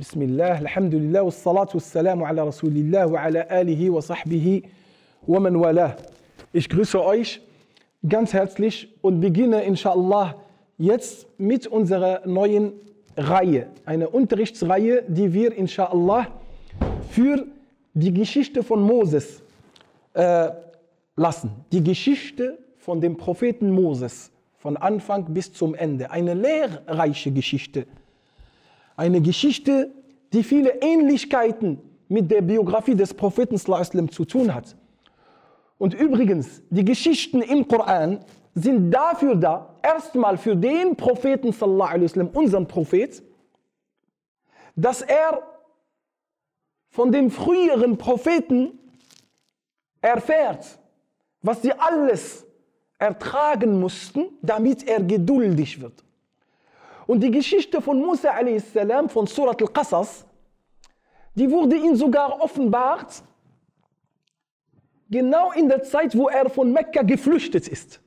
بسم الله الحمد لله والصلاة والسلام على رسول الله وعلى آله وصحبه ومن والاه. Ich grüße euch ganz herzlich und beginne inshallah jetzt mit unserer neuen Reihe, eine Unterrichtsreihe, die wir inshallah für die Geschichte von Moses äh, lassen. Die Geschichte von dem Propheten Moses, von Anfang bis zum Ende. Eine lehrreiche Geschichte. eine Geschichte, die viele Ähnlichkeiten mit der Biografie des Propheten sallam, zu tun hat. Und übrigens, die Geschichten im Koran sind dafür da, erstmal für den Propheten, sallam, unseren Prophet, dass er von den früheren Propheten erfährt, was sie alles ertragen mussten, damit er geduldig wird. Und die Geschichte von Musa a.s. von Surat al-Qasas, die wurde ihm sogar offenbart, genau in der Zeit, wo er von Mekka geflüchtet ist.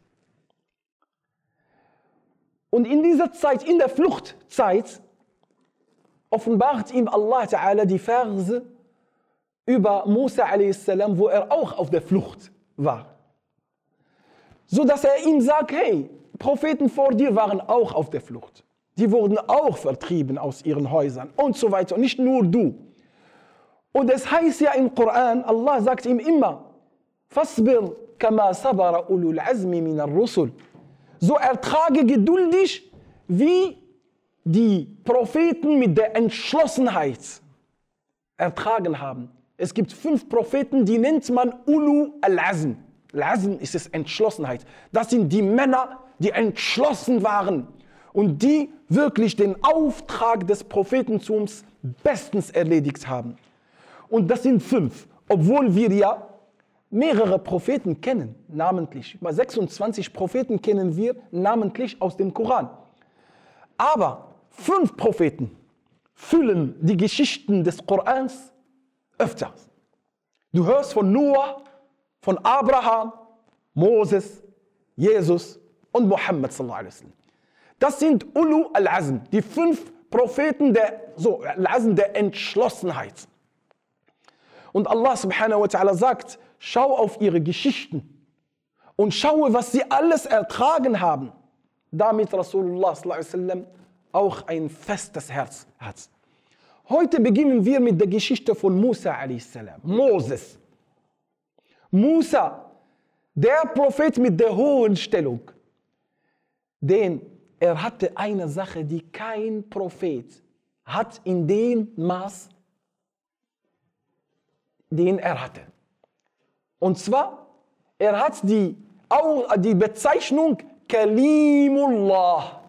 Und in dieser Zeit, in der Fluchtzeit, offenbart ihm Allah Ta'ala die Verse über Musa a.s., wo er auch auf der Flucht war. So dass er ihm sagt, hey, Propheten vor dir waren auch auf der Flucht. Die wurden auch vertrieben aus ihren Häusern und so weiter. Und nicht nur du. Und es heißt ja im Koran, Allah sagt ihm immer, Fasbir kama sabara ulul azmi min rusul So ertrage geduldig, wie die Propheten mit der Entschlossenheit ertragen haben. Es gibt fünf Propheten, die nennt man Ulu al-Azm. Al-Azm ist es Entschlossenheit. Das sind die Männer, die entschlossen waren und die wirklich den Auftrag des Prophetentums bestens erledigt haben. Und das sind fünf, obwohl wir ja mehrere Propheten kennen, namentlich. Über 26 Propheten kennen wir namentlich aus dem Koran. Aber fünf Propheten füllen die Geschichten des Korans öfter. Du hörst von Noah, von Abraham, Moses, Jesus und Muhammad sallallahu alaihi wasallam. Das sind Ulu al-Azm, die fünf Propheten der, so, al-Azm der Entschlossenheit. Und Allah subhanahu wa ta'ala sagt, schau auf ihre Geschichten und schaue, was sie alles ertragen haben, damit Rasulullah wasallam auch ein festes Herz hat. Heute beginnen wir mit der Geschichte von Musa a.s. Moses. Musa, der Prophet mit der hohen Stellung, den er hatte eine Sache, die kein Prophet hat in dem Maß, den er hatte. Und zwar, er hat die, die Bezeichnung Kalimullah,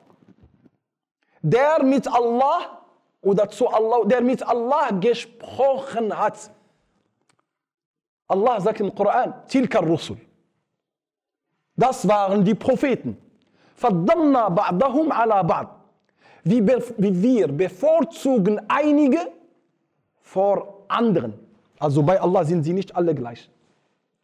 der mit Allah oder zu Allah, der mit Allah gesprochen hat. Allah sagt im Koran, Tilka Rusul. Das waren die Propheten. فَضَّلْنَا بَعْضَهُمْ عَلَى بَعْض. Wie, wie wir bevorzugen einige vor anderen. Also bei Allah sind sie nicht alle gleich.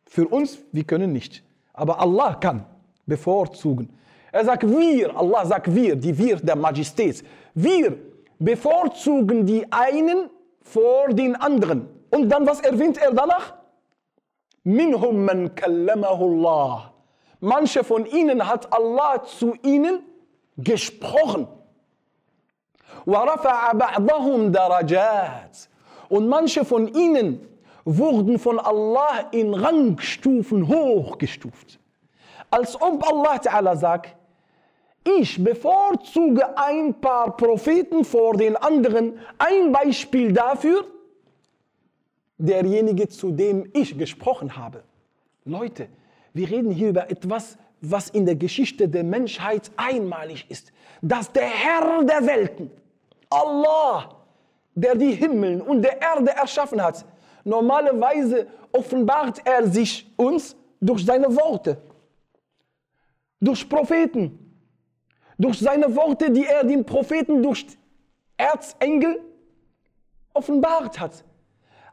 Für uns, wir können nicht. Aber Allah kann bevorzugen. Er sagt wir, Allah sagt wir, die wir der Majestät. Wir bevorzugen die einen vor den anderen. Und dann, was erwähnt er danach? Minhum man kallamahu Allah. Manche von ihnen hat Allah zu ihnen gesprochen. Und manche von ihnen wurden von Allah in Rangstufen hochgestuft. Als ob Allah Ta'ala sagt, ich bevorzuge ein paar Propheten vor den anderen. Ein Beispiel dafür, derjenige, zu dem ich gesprochen habe. Leute, wir reden hier über etwas, was in der Geschichte der Menschheit einmalig ist. Dass der Herr der Welten, Allah, der die Himmel und der Erde erschaffen hat, normalerweise offenbart er sich uns durch seine Worte, durch Propheten, durch seine Worte, die er den Propheten durch Erzengel offenbart hat.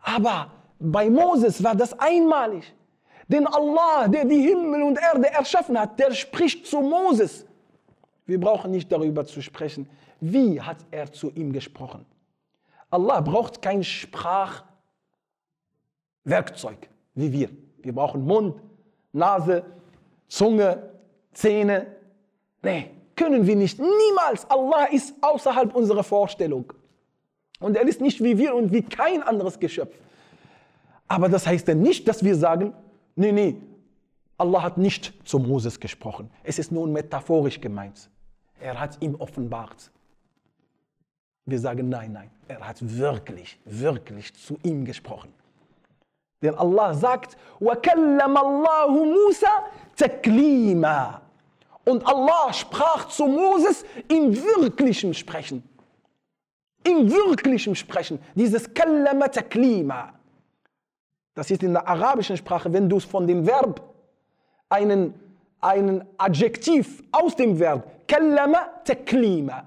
Aber bei Moses war das einmalig. Denn Allah, der die Himmel und Erde erschaffen hat, der spricht zu Moses. Wir brauchen nicht darüber zu sprechen, wie hat er zu ihm gesprochen. Allah braucht kein Sprachwerkzeug wie wir. Wir brauchen Mund, Nase, Zunge, Zähne. Nee, können wir nicht. Niemals. Allah ist außerhalb unserer Vorstellung. Und er ist nicht wie wir und wie kein anderes Geschöpf. Aber das heißt dann nicht, dass wir sagen, nee, nee, Allah hat nicht zu Moses gesprochen. Es ist nur metaphorisch gemeint. Er hat ihm offenbart. Wir sagen nein, nein. Er hat wirklich, wirklich zu ihm gesprochen. Denn Allah sagt, وَكَلَّمَ اللَّهُ مُوسَى تَكْلِيمًا Und Allah sprach zu Moses in wirklichem Sprechen. In wirklichem Sprechen. Dieses kallama taklima. Das ist in der arabischen Sprache, wenn du von dem Verb einen, einen Adjektiv aus dem Verb kallama taklima.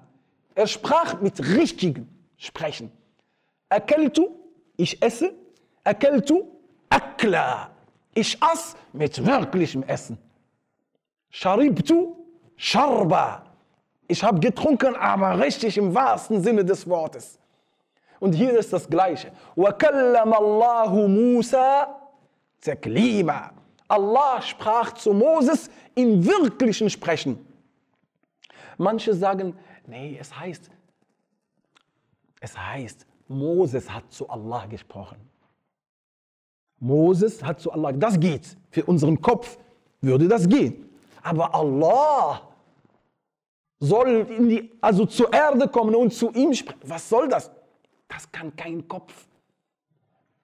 Er sprach mit richtigem Sprechen. Akeltu, ich esse. Akeltu, akla. Ich aß mit wirklichem Essen. Sharibtu, sharba. Ich habe getrunken, aber richtig im wahrsten Sinne des Wortes. Und hier ist das Gleiche. وَكَلَّمَ اللَّهُ مُوسَى تَكْلِيمًا Allah sprach zu Moses in wirklichen Sprechen. Manche sagen, nee, es heißt, es heißt, Moses hat zu Allah gesprochen. Moses hat zu Allah, das geht. Für unseren Kopf würde das gehen. Aber Allah soll in die, also zur Erde kommen und zu ihm sprechen. Was soll das? Das kann kein Kopf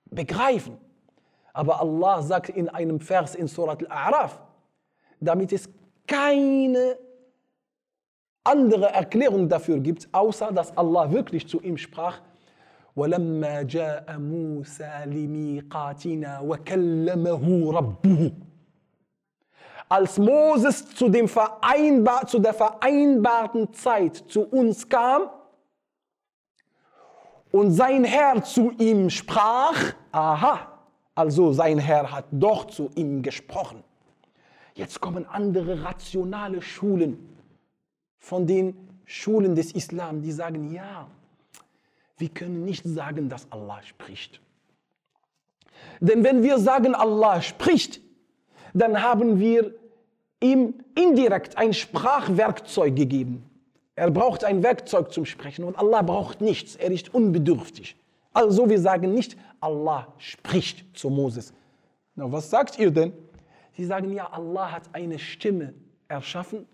begreifen. Aber Allah sagt in einem Vers in Surat Al-A'raf, damit es keine andere Erklärung dafür gibt, außer dass Allah wirklich zu ihm sprach, ولما جاء موسى لميقاتنا وكلمه ربه als Moses zu, dem Vereinbar zu der vereinbarten Zeit zu uns kam und sein Herr zu ihm sprach, aha, also sein Herr hat doch zu ihm gesprochen. Jetzt kommen andere rationale Schulen von den Schulen des Islam, die sagen, ja, wir können nicht sagen, dass Allah spricht. Denn wenn wir sagen, Allah spricht, dann haben wir ihm indirekt ein Sprachwerkzeug gegeben. Er braucht ein Werkzeug zum Sprechen und Allah braucht nichts. Er ist unbedürftig. Also wir sagen nicht, Allah spricht zu Moses. Na, was sagt ihr denn? Sie sagen ja, Allah hat eine Stimme erschaffen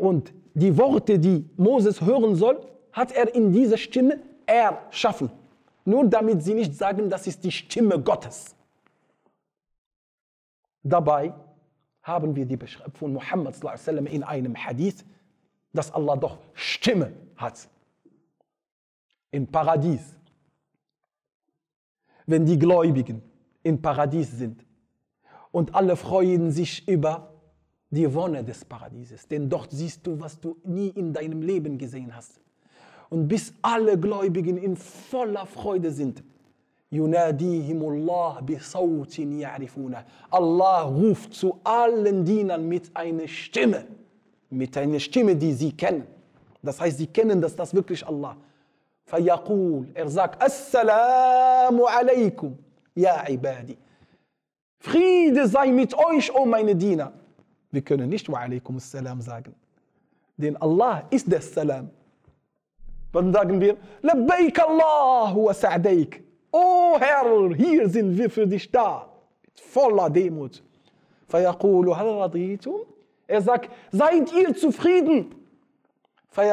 und die Worte, die Moses hören soll, hat er in dieser Stimme erschaffen. Nur damit sie nicht sagen, das ist die Stimme Gottes. Dabei haben wir die Beschreibung von Muhammad in einem Hadith, dass Allah doch Stimme hat. Im Paradies. Wenn die Gläubigen im Paradies sind und alle freuen sich über die Wonne des Paradieses, denn dort siehst du, was du nie in deinem Leben gesehen hast. Und bis alle Gläubigen in voller Freude sind, Yunadihimullah bisautin ya'rifuna. Allah ruft zu allen Dienern mit einer Stimme, mit einer Stimme, die sie kennen. Das heißt, sie kennen, dass das wirklich Allah. Fayaqul, er sagt, Assalamu alaikum, ya ibadi. Friede sei mit euch, o oh meine Diener. Wir können nicht alaikum assalam sagen, denn Allah ist der Salam. Dann sagen wir, Allah wa sa'daik. O Herr, hier sind wir für dich da. Mit voller Demut. Er sagt, seid ihr zufrieden? Wie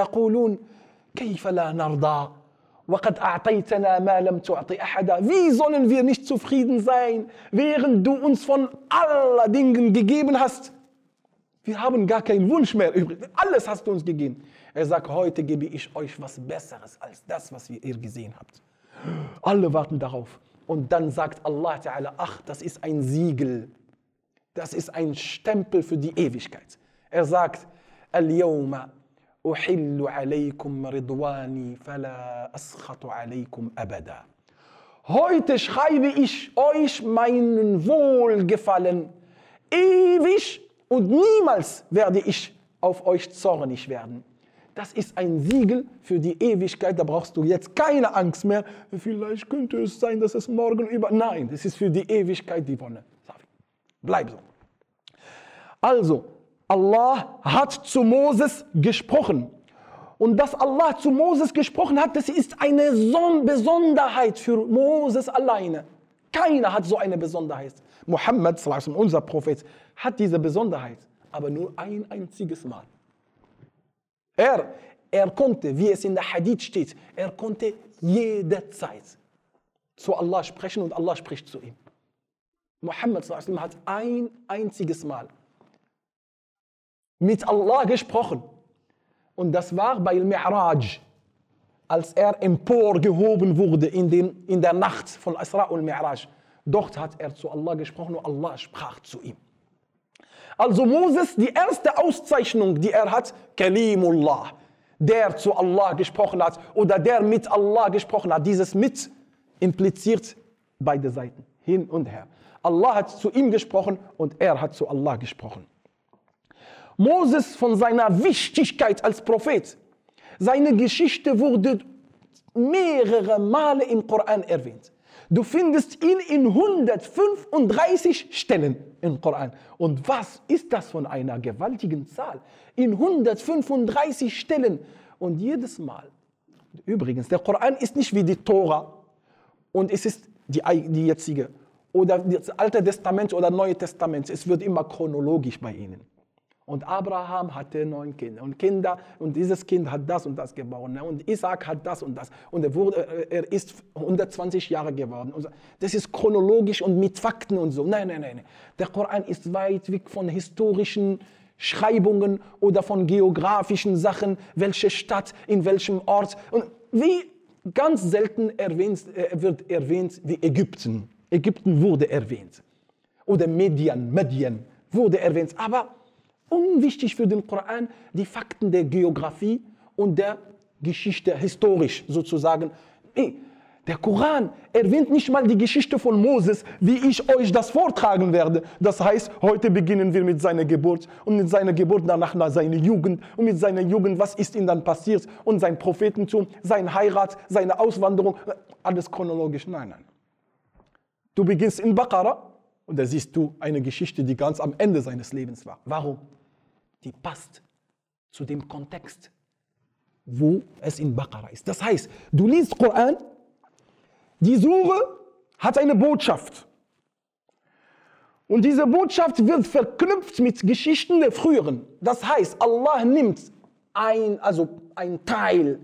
sollen wir nicht zufrieden sein, während du uns von aller Dingen gegeben hast? Wir haben gar keinen Wunsch mehr übrig. Alles hast du uns gegeben. Er sagt, heute gebe ich euch was Besseres als das, was ihr gesehen habt. Alle warten darauf. Und dann sagt Allah Ta'ala, ach, das ist ein Siegel. Das ist ein Stempel für die Ewigkeit. Er sagt, Al-Yawma uhillu alaykum ridwani fala askhatu alaykum abada. Heute schreibe ich euch meinen Wohlgefallen ewig und niemals werde ich auf euch zornig werden. Das ist ein Siegel für die Ewigkeit. Da brauchst du jetzt keine Angst mehr. Vielleicht könnte es sein, dass es morgen über. Nein, es ist für die Ewigkeit die Wonne. Bleib so. Also, Allah hat zu Moses gesprochen. Und dass Allah zu Moses gesprochen hat, das ist eine Besonderheit für Moses alleine. Keiner hat so eine Besonderheit. Muhammad, unser Prophet, hat diese Besonderheit, aber nur ein einziges Mal. Er, er konnte, wie es in der Hadith steht, er konnte jederzeit zu Allah sprechen und Allah spricht zu ihm. Muhammad hat ein einziges Mal mit Allah gesprochen. Und das war bei Mi'raj, als er emporgehoben wurde in, den, in der Nacht von Isra und Mi'raj. Dort hat er zu Allah gesprochen und Allah sprach zu ihm. Also Moses, die erste Auszeichnung, die er hat, Kalimullah, der zu Allah gesprochen hat oder der mit Allah gesprochen hat. Dieses mit impliziert beide Seiten, hin und her. Allah hat zu ihm gesprochen und er hat zu Allah gesprochen. Moses von seiner Wichtigkeit als Prophet, seine Geschichte wurde mehrere Male im Koran erwähnt. Du findest ihn in 135 Stellen im Koran. Und was ist das von einer gewaltigen Zahl? In 135 Stellen. Und jedes Mal. Übrigens, der Koran ist nicht wie die Tora. Und es ist die, die jetzige. Oder das Alte Testament oder Neue Testament. Es wird immer chronologisch bei ihnen. Und Abraham hatte neun Kinder und Kinder und dieses Kind hat das und das geboren ne? und Isaac hat das und das und er, wurde, äh, er ist 120 Jahre geworden. Das ist chronologisch und mit Fakten und so. Nein, nein, nein. Der Koran ist weit weg von historischen Schreibungen oder von geografischen Sachen, welche Stadt, in welchem Ort. Und wie ganz selten erwähnt, äh, wird erwähnt wie Ägypten. Ägypten wurde erwähnt. Oder Median, Median wurde erwähnt. Aber unwichtig für den Koran die Fakten der Geografie und der Geschichte, historisch sozusagen. Der Koran erwähnt nicht mal die Geschichte von Moses, wie ich euch das vortragen werde. Das heißt, heute beginnen wir mit seiner Geburt und mit seiner Geburt danach nach seiner Jugend und mit seiner Jugend, was ist ihm dann passiert und sein Prophetentum, sein Heirat, seine Auswanderung, alles chronologisch. Nein, nein. Du beginnst in Baqarah und da siehst du eine Geschichte, die ganz am Ende seines Lebens war. Warum? Die passt zu dem Kontext, wo es in Baqarah ist. Das heißt, du liest Koran, die Sure hat eine Botschaft. Und diese Botschaft wird verknüpft mit Geschichten der früheren. Das heißt, Allah nimmt ein, also ein Teil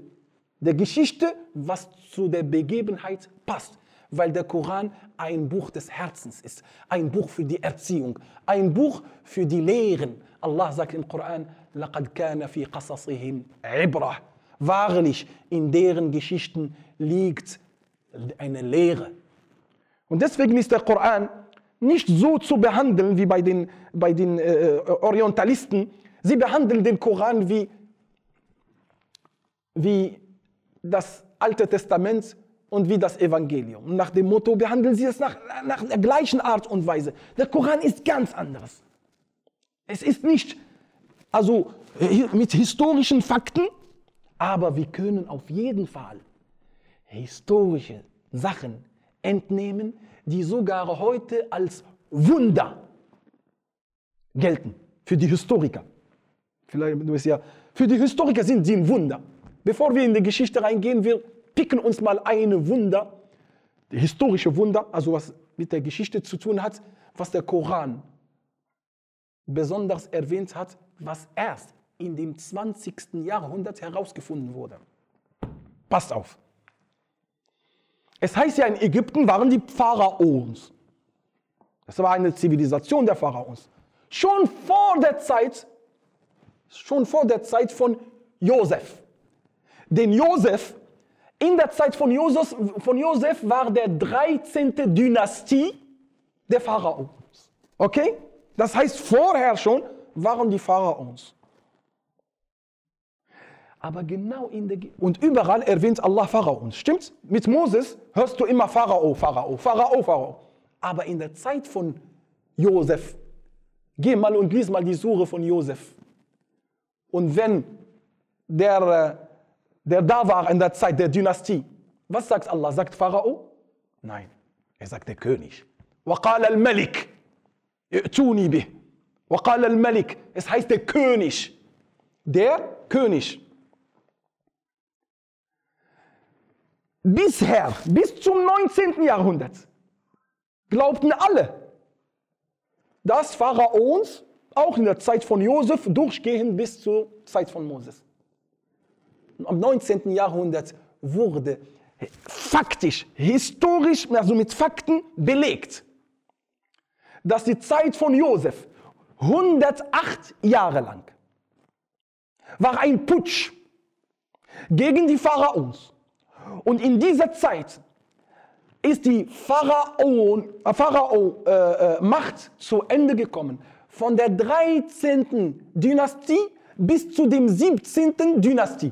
der Geschichte, was zu der Begebenheit passt weil der Koran ein Buch des Herzens ist, ein Buch für die Erziehung, ein Buch für die Lehren. Allah sagt im Koran, لَقَدْ كَانَ فِي قَصَصِهِمْ عِبْرَةً Wahrlich, in deren Geschichten liegt eine Lehre. Und deswegen ist der Koran nicht so zu behandeln wie bei den, bei den äh, Orientalisten. Sie behandeln den Koran wie, wie das Alte Testament und wie das Evangelium. Nach dem Motto behandeln sie es nach, nach der gleichen Art und Weise. Der Koran ist ganz anderes. Es ist nicht also mit historischen Fakten, aber wir können auf jeden Fall historische Sachen entnehmen, die sogar heute als Wunder gelten für die Historiker. Vielleicht, du weißt ja, für die Historiker sind sie ein Wunder. Bevor wir in die Geschichte reingehen, wir picken uns mal eine Wunder, historische Wunder, also was mit der Geschichte zu tun hat, was der Koran besonders erwähnt hat, was erst in dem 20. Jahrhundert herausgefunden wurde. Passt auf. Es heißt ja, in Ägypten waren die Pharaons. Das war eine Zivilisation der Pharaons. Schon vor der Zeit, schon vor der Zeit von Josef. Denn Josef in der Zeit von Josef, von Josef war der 13. Dynastie der Pharaons. Okay? Das heißt, vorher schon waren die Pharaons. Aber genau in der und überall erwähnt Allah Pharaons. Stimmt's? Mit Moses hörst du immer Pharao, Pharao, Pharao, Pharao. Aber in der Zeit von Josef, geh mal und lies mal die Sure von Josef. Und wenn der, äh, der da war in der Zeit der Dynastie. Was sagt Allah? Sagt Pharao? Nein, er sagt der König. وقال الملك ائتوني به وقال الملك es heißt der König der König bisher bis zum 19. Jahrhundert glaubten alle dass Pharaons auch in der Zeit von Josef durchgehen bis zur Zeit von Moses am 19. Jahrhundert wurde faktisch, historisch, also mit Fakten belegt, dass die Zeit von Josef 108 Jahre lang war ein Putsch gegen die Pharaons. Und in dieser Zeit ist die Pharaon, äh, Pharao, äh, äh, Macht zu Ende gekommen. Von der 13. Dynastie bis zu dem 17. Dynastie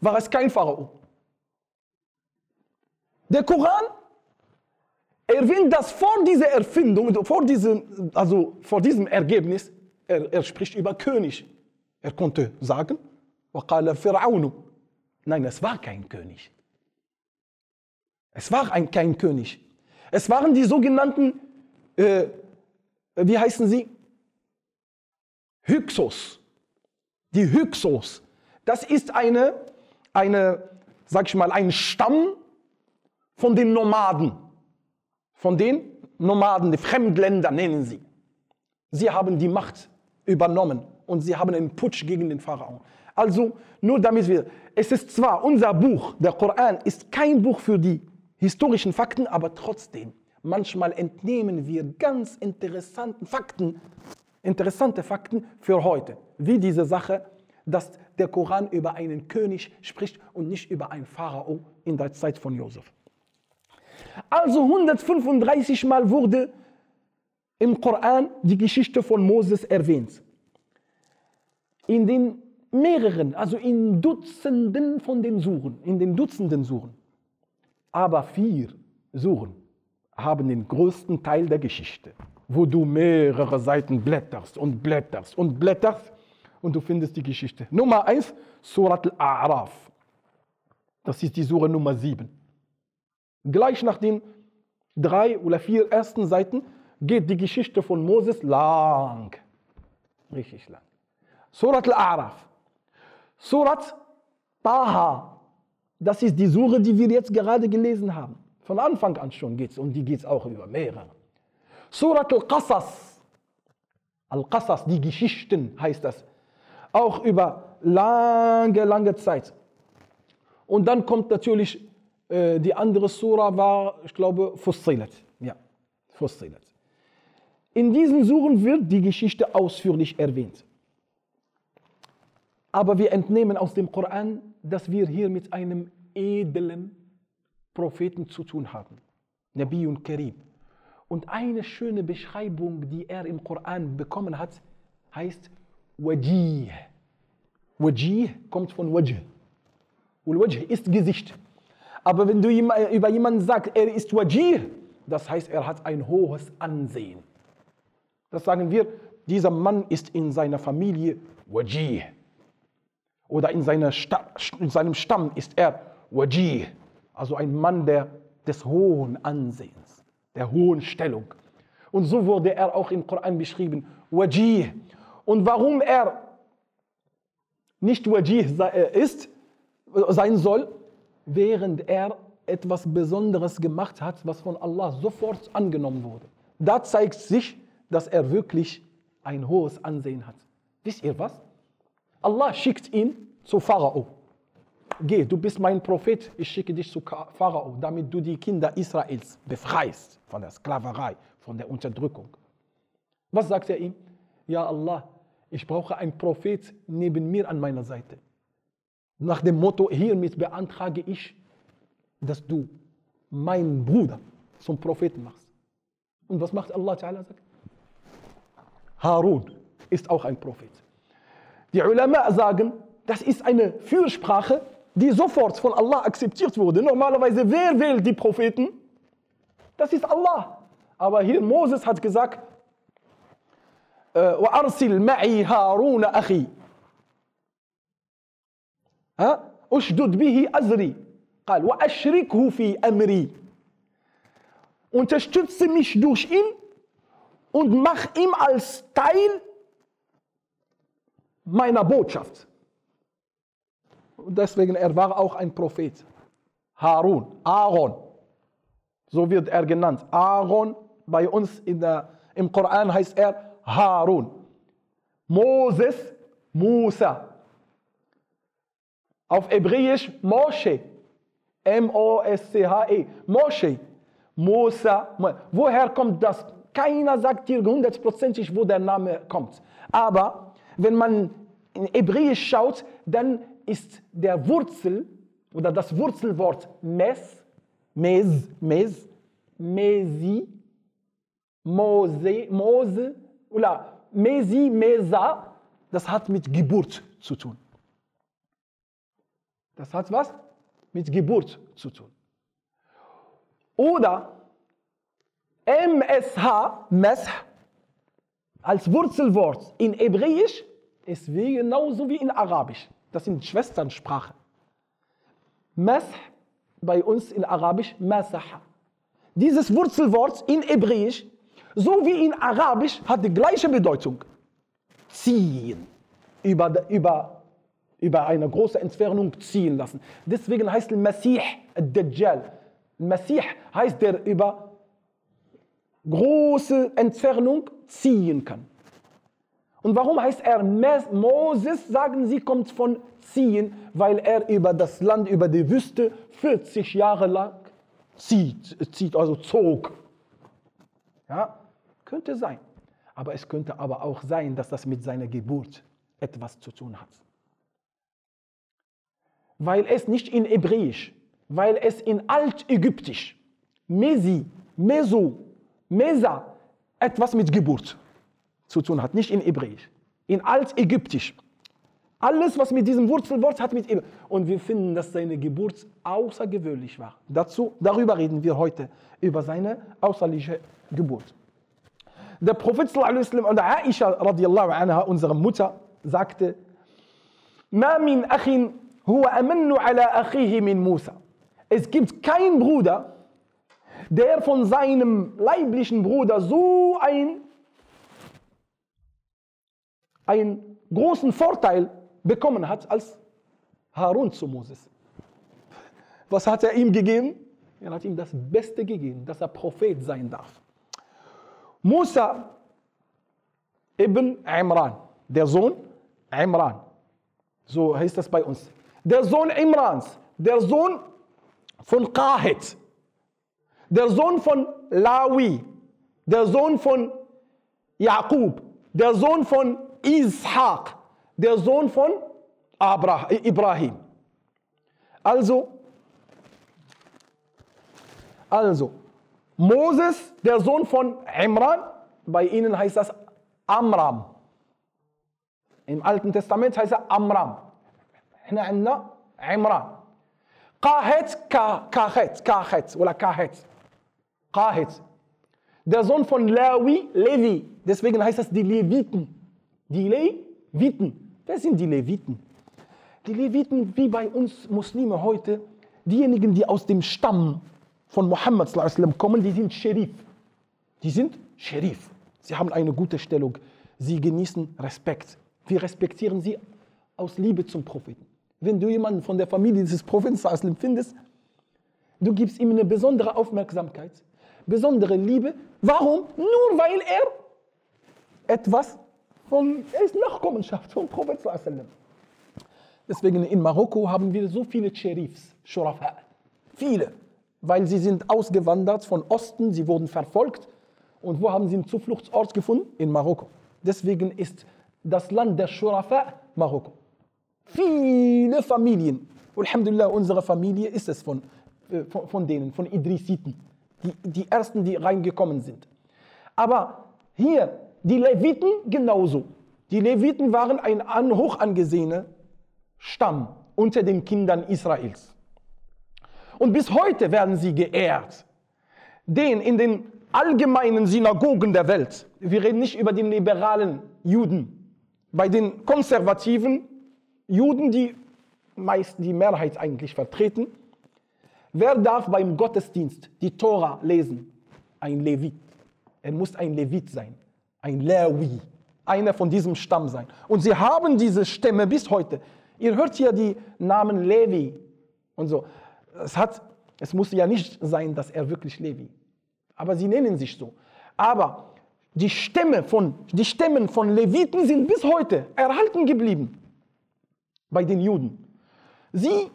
war es kein Pharao. Der Koran erwähnt, dass vor dieser Erfindung, vor diesem, also vor diesem Ergebnis, er, er spricht über König. Er konnte sagen, Nein, es war kein König. Es war ein, kein König. Es waren die sogenannten, äh, wie heißen sie? Hyksos. Die Hyksos. Das ist eine eine, sag ich mal, ein Stamm von den Nomaden. Von den Nomaden, die Fremdländer nennen sie. Sie haben die Macht übernommen und sie haben einen Putsch gegen den Pharao. Also nur damit wir, es ist zwar unser Buch, der Koran ist kein Buch für die historischen Fakten, aber trotzdem, manchmal entnehmen wir ganz interessante Fakten, interessante Fakten für heute, wie diese Sache, dass der Koran über einen König spricht und nicht über einen Pharao in der Zeit von Josef. Also 135 Mal wurde im Koran die Geschichte von Moses erwähnt. In den mehreren, also in Dutzenden von den Suren, in den Dutzenden Suren. Aber vier Suren haben den größten Teil der Geschichte, wo du mehrere Seiten blätterst und blätterst und blätterst und du findest die Geschichte. Nummer 1, Surat al-A'raf. Das ist die Sura Nummer 7. Gleich nach den drei oder vier ersten Seiten geht die Geschichte von Moses lang. Richtig lang. Surat al-A'raf. Surat Taha. Das ist die Sure, die wir jetzt gerade gelesen haben. Von Anfang an schon geht es und die geht es auch über mehrere. Surat al-Qasas. Al-Qasas, die Geschichten heißt das auch über lange, lange Zeit. Und dann kommt natürlich äh, die andere Sura war, ich glaube, Fussilat. Ja, Fussilat. In diesen Suren wird die Geschichte ausführlich erwähnt. Aber wir entnehmen aus dem Koran, dass wir hier mit einem edlen Propheten zu tun haben. Nabi und Karim. Und eine schöne Beschreibung, die er im Koran bekommen hat, heißt Wajih. Wajih kommt von Wajh. Und Wajh ist Gesicht. Aber wenn du über jemanden sagst, er ist Wajih, das heißt, er hat ein hohes Ansehen. Das sagen wir, dieser Mann ist in seiner Familie Wajih. Oder in, Sta in seinem Stamm ist er Wajih. Also ein Mann der, des hohen Ansehens, der hohen Stellung. Und so wurde er auch im Koran beschrieben, Wajih. Und warum er nicht Wajih äh, ist, sein soll, während er etwas Besonderes gemacht hat, was von Allah sofort angenommen wurde. Da zeigt sich, dass er wirklich ein hohes Ansehen hat. Wisst ihr was? Allah schickt ihn zu Pharao. Geh, du bist mein Prophet, ich schicke dich zu Pharao, damit du die Kinder Israels befreist von der Sklaverei, von der Unterdrückung. Was sagt er ihm? Ja Allah, ich brauche einen Prophet neben mir an meiner Seite. Nach dem Motto, hiermit beantrage ich, dass du meinen Bruder zum Propheten machst. Und was macht Allah Ta'ala? Harun ist auch ein Prophet. Die Ulama sagen, das ist eine Fürsprache, die sofort von Allah akzeptiert wurde. Normalerweise, wer wählt die Propheten? Das ist Allah. Aber hier Moses hat gesagt, وأرسل معي هارون أخي ها اشدد به أزري قال وأشركه في أمري unterstütze mich durch ihn und mach ihm als Teil meiner Botschaft. Und deswegen, er war auch ein Prophet. Harun, Aaron. So wird er genannt. Aaron, bei uns in der, im Koran heißt er Harun. Moses, Musa. Auf Hebräisch Moshe. M-O-S-C-H-E. Moshe. Musa. Woher kommt das? Keiner sagt dir hundertprozentig, wo der Name kommt. Aber wenn man in Hebräisch schaut, dann ist der Wurzel oder das Wurzelwort Mes, Mes, Mes, Mesi, Mose, Mose oder Mesi, Mesa, das hat mit Geburt zu tun. Das hat was? Mit Geburt zu tun. Oder MSH, Mesh, als Wurzelwort in Hebräisch ist wie genauso wie in Arabisch. Das sind Schwesternsprachen. Mesh bei uns in Arabisch Masaha. Dieses Wurzelwort in Hebräisch so wie in Arabisch hat die gleiche Bedeutung. Ziehen. Über, über, über eine große Entfernung ziehen lassen. Deswegen heißt el Masih Dajjal. Masih heißt der über große Entfernung ziehen kann. Und warum heißt er Moses? Sagen sie, kommt von ziehen, weil er über das Land, über die Wüste 40 Jahre lang zieht, zieht also zog. Ja, könnte sein. Aber es könnte aber auch sein, dass das mit seiner Geburt etwas zu tun hat. Weil es nicht in Hebräisch, weil es in Altägyptisch, Mesi, Meso, Mesa, etwas mit Geburt zu tun hat, nicht in Hebräisch, in Altägyptisch. Alles, was mit diesem Wurzelwort hat mit ihm. Und wir finden, dass seine Geburt außergewöhnlich war. Dazu, darüber reden wir heute, über seine außerliche Geburt. Der Prophet sallam, und Aisha radiallahu anha, unsere Mutter, sagte, Ma min achin huwa amannu ala akhihi min Musa. Es gibt keinen Bruder, der von seinem leiblichen Bruder so ein, einen großen Vorteil bekommen hat als Harun zu Moses. Was hat er ihm gegeben? Er hat ihm das Beste gegeben, dass er Prophet sein darf. Musa ibn Imran, der Sohn Imran, so heißt das bei uns. Der Sohn Imrans, der Sohn von Qahet, der Sohn von Lawi, der Sohn von Jakob, der Sohn von Ishaq, der Sohn von Ibrahim. Also, also, Moses, der Sohn von Imran, bei ihnen heißt das Amram. Im Alten Testament heißt er Amram. Imran. Kahet, Kahet, Kahet oder Kahet. Kahet. Der Sohn von Levi, Levi. Deswegen heißt das die Leviten. Die Leviten. Wer sind die Leviten? Die Leviten, wie bei uns Muslime heute, diejenigen, die aus dem Stamm von Muhammad kommen, die sind Scherif. Die sind Scherif. Sie haben eine gute Stellung. Sie genießen Respekt. Wir respektieren sie aus Liebe zum Propheten. Wenn du jemanden von der Familie dieses Propheten findest, du gibst ihm eine besondere Aufmerksamkeit, besondere Liebe. Warum? Nur weil er etwas von, er ist Nachkommenschaft vom Propheten. Deswegen in Marokko haben wir so viele Scherifs, Shurafa. Viele weil sie sind ausgewandert von Osten, sie wurden verfolgt. Und wo haben sie einen Zufluchtsort gefunden? In Marokko. Deswegen ist das Land der Shurafa Marokko. Viele Familien, Alhamdulillah, unsere Familie ist es von, äh, von, von denen, von Idrisiten, die, die ersten, die reingekommen sind. Aber hier, die Leviten genauso. Die Leviten waren ein hoch angesehener Stamm unter den Kindern Israels. Und bis heute werden sie geehrt. Den in den allgemeinen Synagogen der Welt, wir reden nicht über den liberalen Juden, bei den konservativen Juden, die meist die Mehrheit eigentlich vertreten. Wer darf beim Gottesdienst die Tora lesen? Ein Levit. Er muss ein Levit sein, ein Lewi, einer von diesem Stamm sein. Und sie haben diese Stämme bis heute. Ihr hört hier die Namen Levi und so. Es, hat, es muss ja nicht sein, dass er wirklich Levi. Aber sie nennen sich so. Aber die Stämme von, die Stämmen von Leviten sind bis heute erhalten geblieben bei den Juden. Sie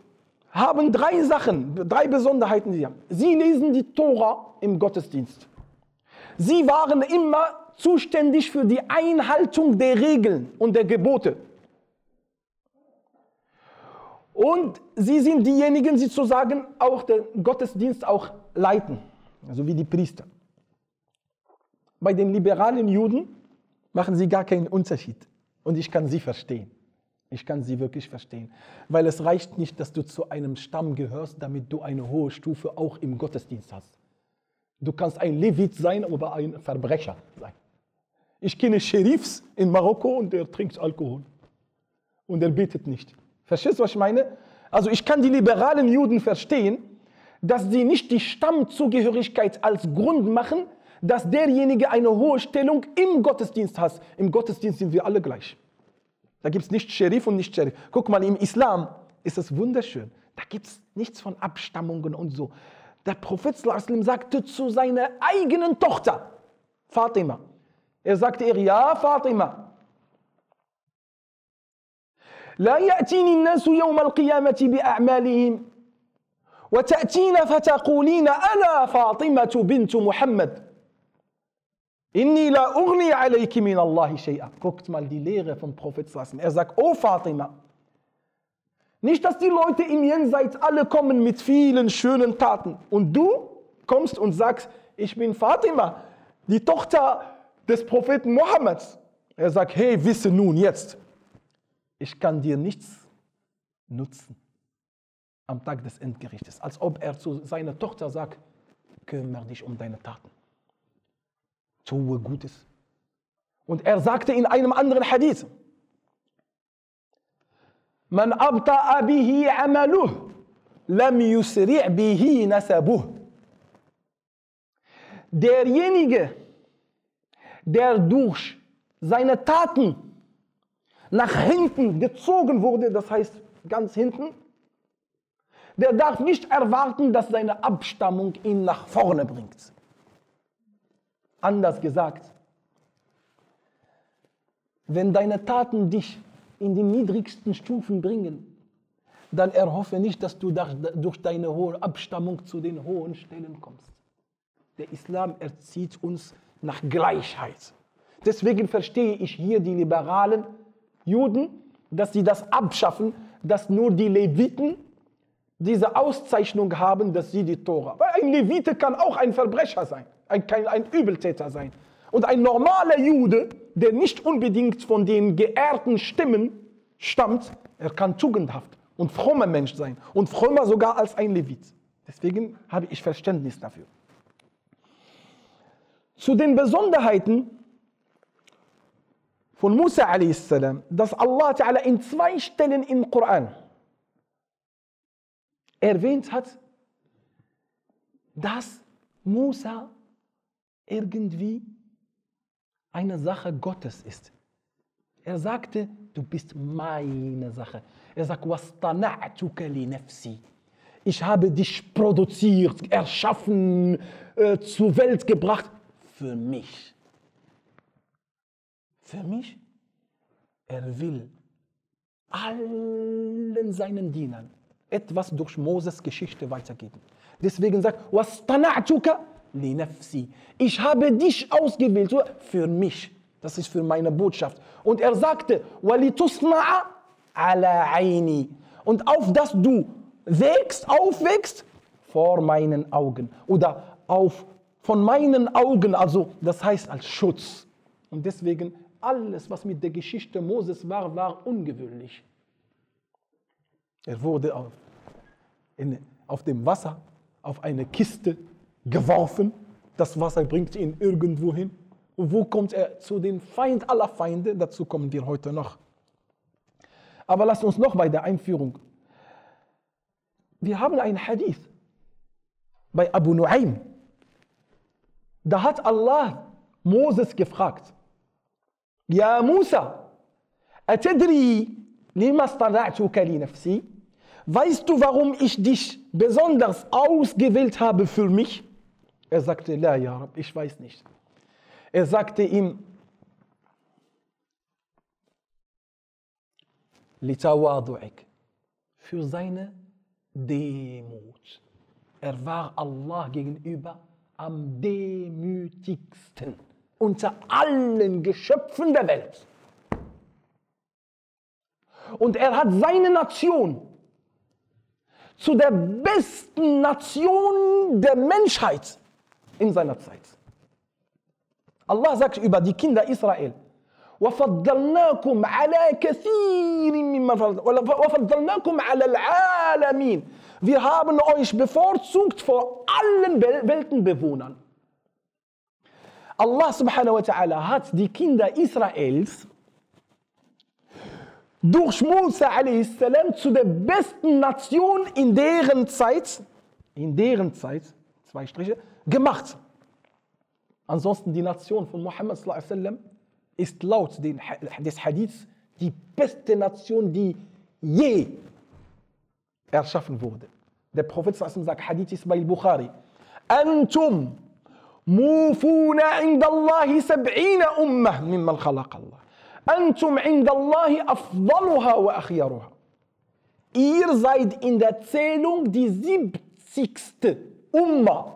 haben drei Sachen, drei Besonderheiten. Sie, haben. sie lesen die Tora im Gottesdienst. Sie waren immer zuständig für die Einhaltung der Regeln und der Gebote. Und sie sind diejenigen, die sozusagen auch den Gottesdienst auch leiten, also wie die Priester. Bei den liberalen Juden machen sie gar keinen Unterschied. Und ich kann sie verstehen. Ich kann sie wirklich verstehen. Weil es reicht nicht, dass du zu einem Stamm gehörst, damit du eine hohe Stufe auch im Gottesdienst hast. Du kannst ein Levit sein, aber ein Verbrecher sein. Ich kenne Sheriffs in Marokko und der trinkt Alkohol. Und er betet nicht. Verstehst du, was ich meine? Also ich kann die liberalen Juden verstehen, dass sie nicht die Stammzugehörigkeit als Grund machen, dass derjenige eine hohe Stellung im Gottesdienst hat. Im Gottesdienst sind wir alle gleich. Da gibt es nicht Sheriff und nicht Sheriff. Guck mal, im Islam ist es wunderschön. Da gibt es nichts von Abstammungen und so. Der Prophet sagte zu seiner eigenen Tochter, Fatima, er sagte ihr, ja, Fatima, لا يأتيني الناس يوم القيامة بأعمالهم وتأتين فتقولين أنا فاطمة بنت محمد Inni la ugni alayki min Allahi shay'a. Guckt mal die Lehre vom Prophet Sassen. Er sagt, oh Fatima, nicht, dass die Leute im Jenseits alle kommen mit vielen schönen Taten und du kommst und sagst, ich bin Fatima, die Tochter des Propheten Mohammeds. Er sagt, hey, wisse nun jetzt, ich kann dir nichts nutzen am Tag des Endgerichtes. Als ob er zu seiner Tochter sagt, kümmere dich um deine Taten tue Gutes. Und er sagte in einem anderen Hadith, Man abta'a bihi amaluh, lam yusri' bihi nasabuh. Derjenige, der durch seine Taten nach hinten gezogen wurde, das heißt ganz hinten, der darf nicht erwarten, dass seine Abstammung ihn nach vorne bringt. Anders gesagt, wenn deine Taten dich in die niedrigsten Stufen bringen, dann erhoffe nicht, dass du durch deine hohe Abstammung zu den hohen Stellen kommst. Der Islam erzieht uns nach Gleichheit. Deswegen verstehe ich hier die liberalen Juden, dass sie das abschaffen, dass nur die Leviten diese Auszeichnung haben, dass sie die Tora. Weil ein Levite kann auch ein Verbrecher sein ein, ein Übeltäter sein. Und ein normaler Jude, der nicht unbedingt von den geehrten Stimmen stammt, er kann tugendhaft und frommer Mensch sein und frommer sogar als ein Levit. Deswegen habe ich Verständnis dafür. Zu den Besonderheiten von Musa a.s., dass Allah Ta'ala in zwei Stellen im Koran erwähnt hat, dass Musa irgendwie eine Sache Gottes ist. Er sagte, du bist meine Sache. Er sagt, ich habe dich produziert, erschaffen, äh, zur Welt gebracht für mich. Für mich? Er will allen seinen Dienern etwas durch Moses Geschichte weitergeben. Deswegen sagt, ich habe dich ausgewählt für mich. Das ist für meine Botschaft. Und er sagte, Und auf das du wächst, aufwächst vor meinen Augen. Oder auf, von meinen Augen, also das heißt als Schutz. Und deswegen alles, was mit der Geschichte Moses war, war ungewöhnlich. Er wurde auf, in, auf dem Wasser auf eine Kiste geworfen. Das Wasser bringt ihn irgendwo hin. Und wo kommt er zu den Feind aller Feinde? Dazu kommen wir heute noch. Aber lasst uns noch bei der Einführung wir haben einen Hadith bei Abu Nuaym. Da hat Allah Moses gefragt, Ja Musa, أتدري لما اصطنعتك لنفسي? Weißt du, warum ich dich besonders ausgewählt habe für mich? Er sagte, La, ja Rab, ich weiß nicht. Er sagte ihm, Litawadu'ik, für seine Demut. Er war Allah gegenüber am demütigsten unter allen Geschöpfen der Welt. Und er hat seine Nation zu der besten Nation der Menschheit in seiner Zeit. Allah sagt über die Kinder Israel, وفضلناكم على كثير ممن فضل- وفضلناكم على العالمين. Wir haben euch bevorzugt vor allen Wel- Weltenbewohnern. Allah subhanahu wa ta'ala hat die Kinder Israels durch Musa a.s. zu der besten Nation in deren Zeit, in deren Zeit, zwei Striche, gemacht. Ansonsten die Nation von Muhammad wasallam ist laut den, des Hadiths die beste Nation, die je erschaffen wurde. Der Prophet wasallam sagt, Hadith bei Bukhari, Antum موفون عند الله سبعين أمة ممن خلق الله أنتم عند الله أفضلها وأخيرها Ihr seid in der Zählung die 70. Umma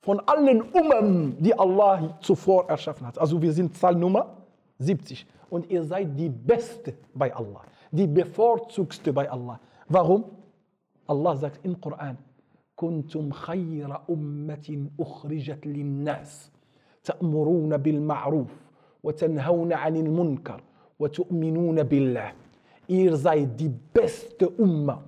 von allen Ummen, die Allah zuvor erschaffen hat. Also wir sind Zahl Nummer 70. Und ihr seid die Beste bei Allah, die bevorzugste bei Allah. Warum? Allah sagt im Koran, كنتم خير أمة أخرجت للناس تأمرون بالمعروف وتنهون عن المنكر وتؤمنون بالله. Ihr seid die beste Umma,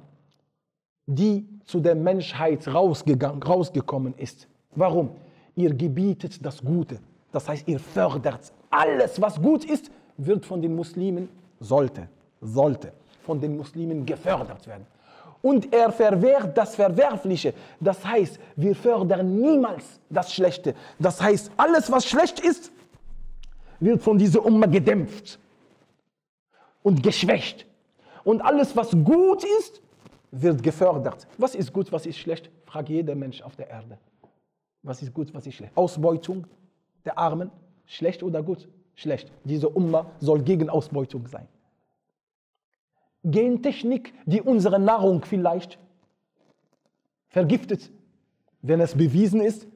die zu der Menschheit rausgegangen, rausgekommen ist. Warum? Ihr gebietet das Gute. Das heißt, ihr fördert alles, was gut ist, wird von den Muslimen, sollte, sollte von den Muslimen gefördert werden. Und er verwehrt das Verwerfliche. Das heißt, wir fördern niemals das Schlechte. Das heißt, alles, was schlecht ist, wird von dieser Umma gedämpft und geschwächt. Und alles, was gut ist, wird gefördert. Was ist gut, was ist schlecht? Fragt jeder Mensch auf der Erde. Was ist gut, was ist schlecht? Ausbeutung der Armen, schlecht oder gut? Schlecht. Diese Umma soll gegen Ausbeutung sein. Gentechnik, die unsere Nahrung vielleicht vergiftet, wenn es bewiesen ist.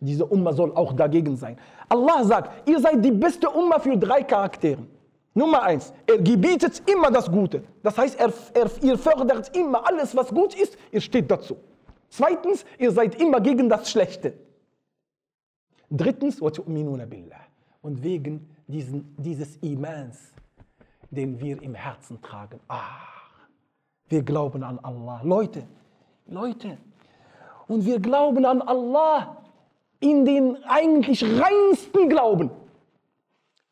Diese Umma soll auch dagegen sein. Allah sagt, ihr seid die beste Umma für drei Charakteren. Nummer eins, er gebietet immer das Gute. Das heißt, er, er, ihr fördert immer alles, was gut ist, ihr steht dazu. Zweitens, ihr seid immer gegen das Schlechte. Drittens, und wegen diesen, dieses Imans den wir im Herzen tragen. Ach, wir glauben an Allah. Leute, Leute. Und wir glauben an Allah in den eigentlich reinsten Glauben.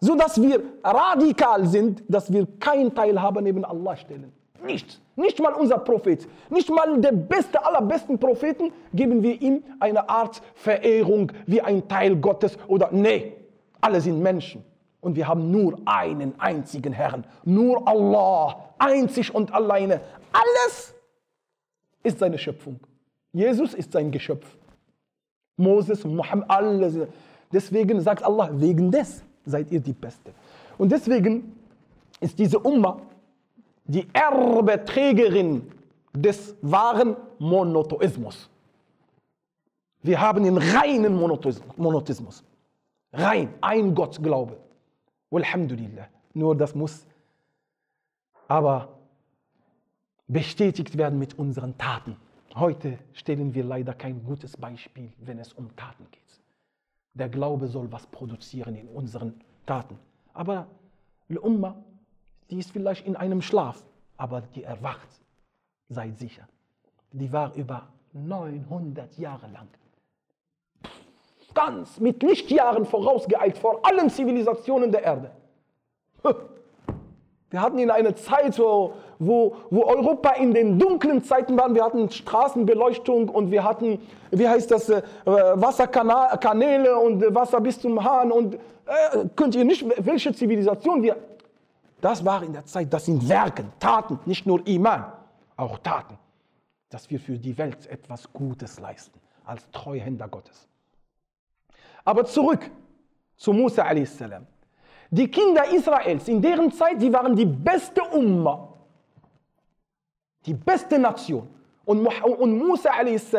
So dass wir radikal sind, dass wir keinen Teilhaber neben Allah stellen. Nicht. Nicht mal unser Prophet, nicht mal der beste aller besten Propheten geben wir ihm eine Art Verehrung wie ein Teil Gottes oder nee, alle sind Menschen. Und wir haben nur einen einzigen Herrn, nur Allah, einzig und alleine. Alles ist seine Schöpfung. Jesus ist sein Geschöpf. Moses, Muhammad, alle. sind- Deswegen sagt Allah, wegen des seid ihr die Beste. Und deswegen ist diese Umma die Erbeträgerin des wahren Monotheismus. Wir haben den reinen Monotheis- Monotheismus. Rein, ein Gottglaube. Alhamdulillah. Nur das muss aber bestätigt werden mit unseren Taten. Heute stellen wir leider kein gutes Beispiel, wenn es um Taten geht. Der Glaube soll was produzieren in unseren Taten. Aber Umma, die ist vielleicht in einem Schlaf, aber die erwacht. Seid sicher. Die war über 900 Jahre lang ganz mit Lichtjahren vorausgeeilt vor allen Zivilisationen der Erde. Wir hatten in einer Zeit, wo, wo, wo Europa in den dunklen Zeiten war. Wir hatten Straßenbeleuchtung und wir hatten, wie heißt das, äh, Wasserkanäle und Wasser bis zum Hahn. Und äh, könnt ihr nicht, welche Zivilisation wir. Das war in der Zeit, das sind Werken, Taten, nicht nur Iman, auch Taten, dass wir für die Welt etwas Gutes leisten, als Treuhänder Gottes. Aber zurück zu Musa a.s. Die Kinder Israels in deren Zeit, die waren die beste Umma, die beste Nation. Und, und Musa a.s.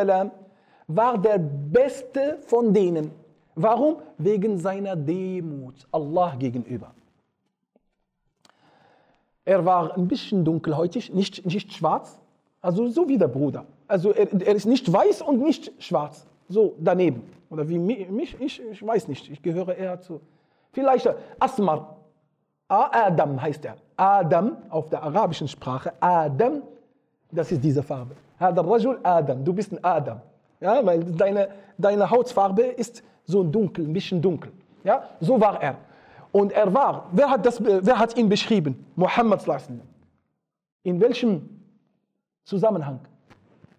war der beste von denen. Warum? Wegen seiner Demut Allah gegenüber. Er war ein bisschen dunkelhäutig, nicht, nicht schwarz, also so wie der Bruder. Also er, er ist nicht weiß und nicht schwarz, so daneben. Oder wie mich, ich, ich weiß nicht, ich gehöre eher zu. Vielleicht Asmar, Adam heißt er. Adam auf der arabischen Sprache, Adam, das ist diese Farbe. Rajul Adam, du bist ein Adam. Ja, weil deine, deine Hautfarbe ist so dunkel, ein bisschen dunkel. Ja, so war er. Und er war, wer hat, das, wer hat ihn beschrieben? Muhammad In welchem Zusammenhang?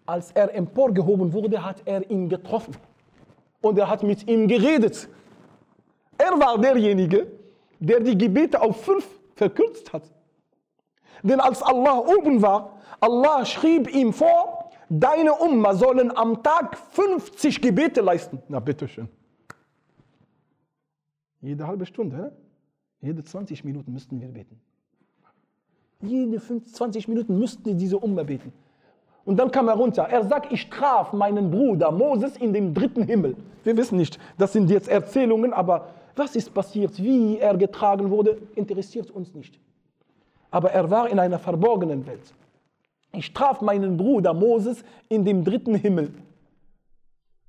Als er emporgehoben wurde, hat er ihn getroffen. Und er hat mit ihm geredet. Er war derjenige, der die Gebete auf fünf verkürzt hat. Denn als Allah oben war, Allah schrieb ihm vor, deine Umma sollen am Tag 50 Gebete leisten. Na bitteschön. Jede halbe Stunde, jede 20 Minuten müssten wir beten. Jede 20 Minuten müssten diese Umma beten. Und dann kam er runter. Er sagt, ich traf meinen Bruder Moses in dem dritten Himmel. Wir wissen nicht, das sind jetzt Erzählungen, aber was ist passiert, wie er getragen wurde, interessiert uns nicht. Aber er war in einer verborgenen Welt. Ich traf meinen Bruder Moses in dem dritten Himmel.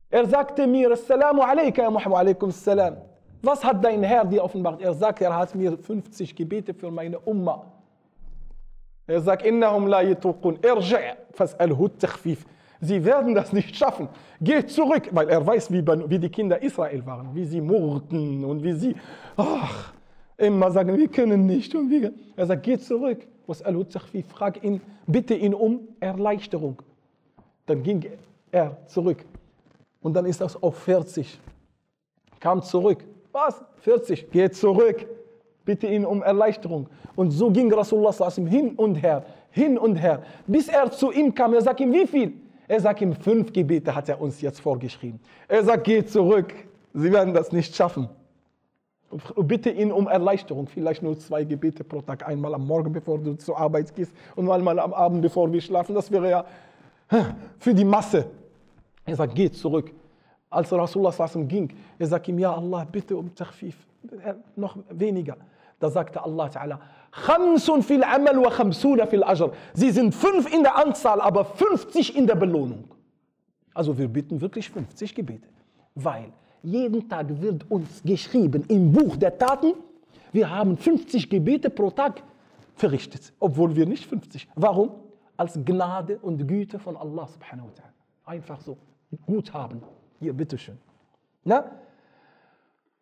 Er sagte mir, Assalamu alaikum, Muhammad alaikum salam. Was hat dein Herr dir offenbart? Er sagt, er hat mir 50 Gebete für meine Umma. Er sagt, innahum la yituqun, irji' fas'alhu takhfif. Sie werden das nicht schaffen. Geht zurück, weil er weiß, wie, wie die Kinder Israel waren, wie sie murrten und wie sie ach, immer sagen, wir können nicht. Und wie. Er sagt, geht zurück. Frag ihn, bitte ihn um Erleichterung. Dann ging er zurück. Und dann ist das auf 40. Kam zurück. Was? 40. Geht zurück. Bitte ihn um Erleichterung. Und so ging Rasulullah hin und her, hin und her, bis er zu ihm kam. Er sagt ihm, wie viel? Er sagt ihm, fünf Gebete hat er uns jetzt vorgeschrieben. Er sagt, geh zurück, Sie werden das nicht schaffen. Bitte ihn um Erleichterung, vielleicht nur zwei Gebete pro Tag, einmal am Morgen, bevor du zur Arbeit gehst und einmal am Abend, bevor wir schlafen. Das wäre ja für die Masse. Er sagt, geh zurück. Als Rasulullah ging, er sagt ihm, ja Allah, bitte um Tachfif, noch weniger. Da sagte Allah Ta'ala, Khamsun fil Amal wa khamsuna fil Ajr. Sie sind fünf in der Anzahl, aber 50 in der Belohnung. Also wir bitten wirklich 50 Gebete. Weil jeden Tag wird uns geschrieben im Buch der Taten, wir haben 50 Gebete pro Tag verrichtet, obwohl wir nicht 50. Warum? Als Gnade und Güte von Allah subhanahu wa ta'ala. Einfach so. Guthaben. Hier, bitteschön. Na?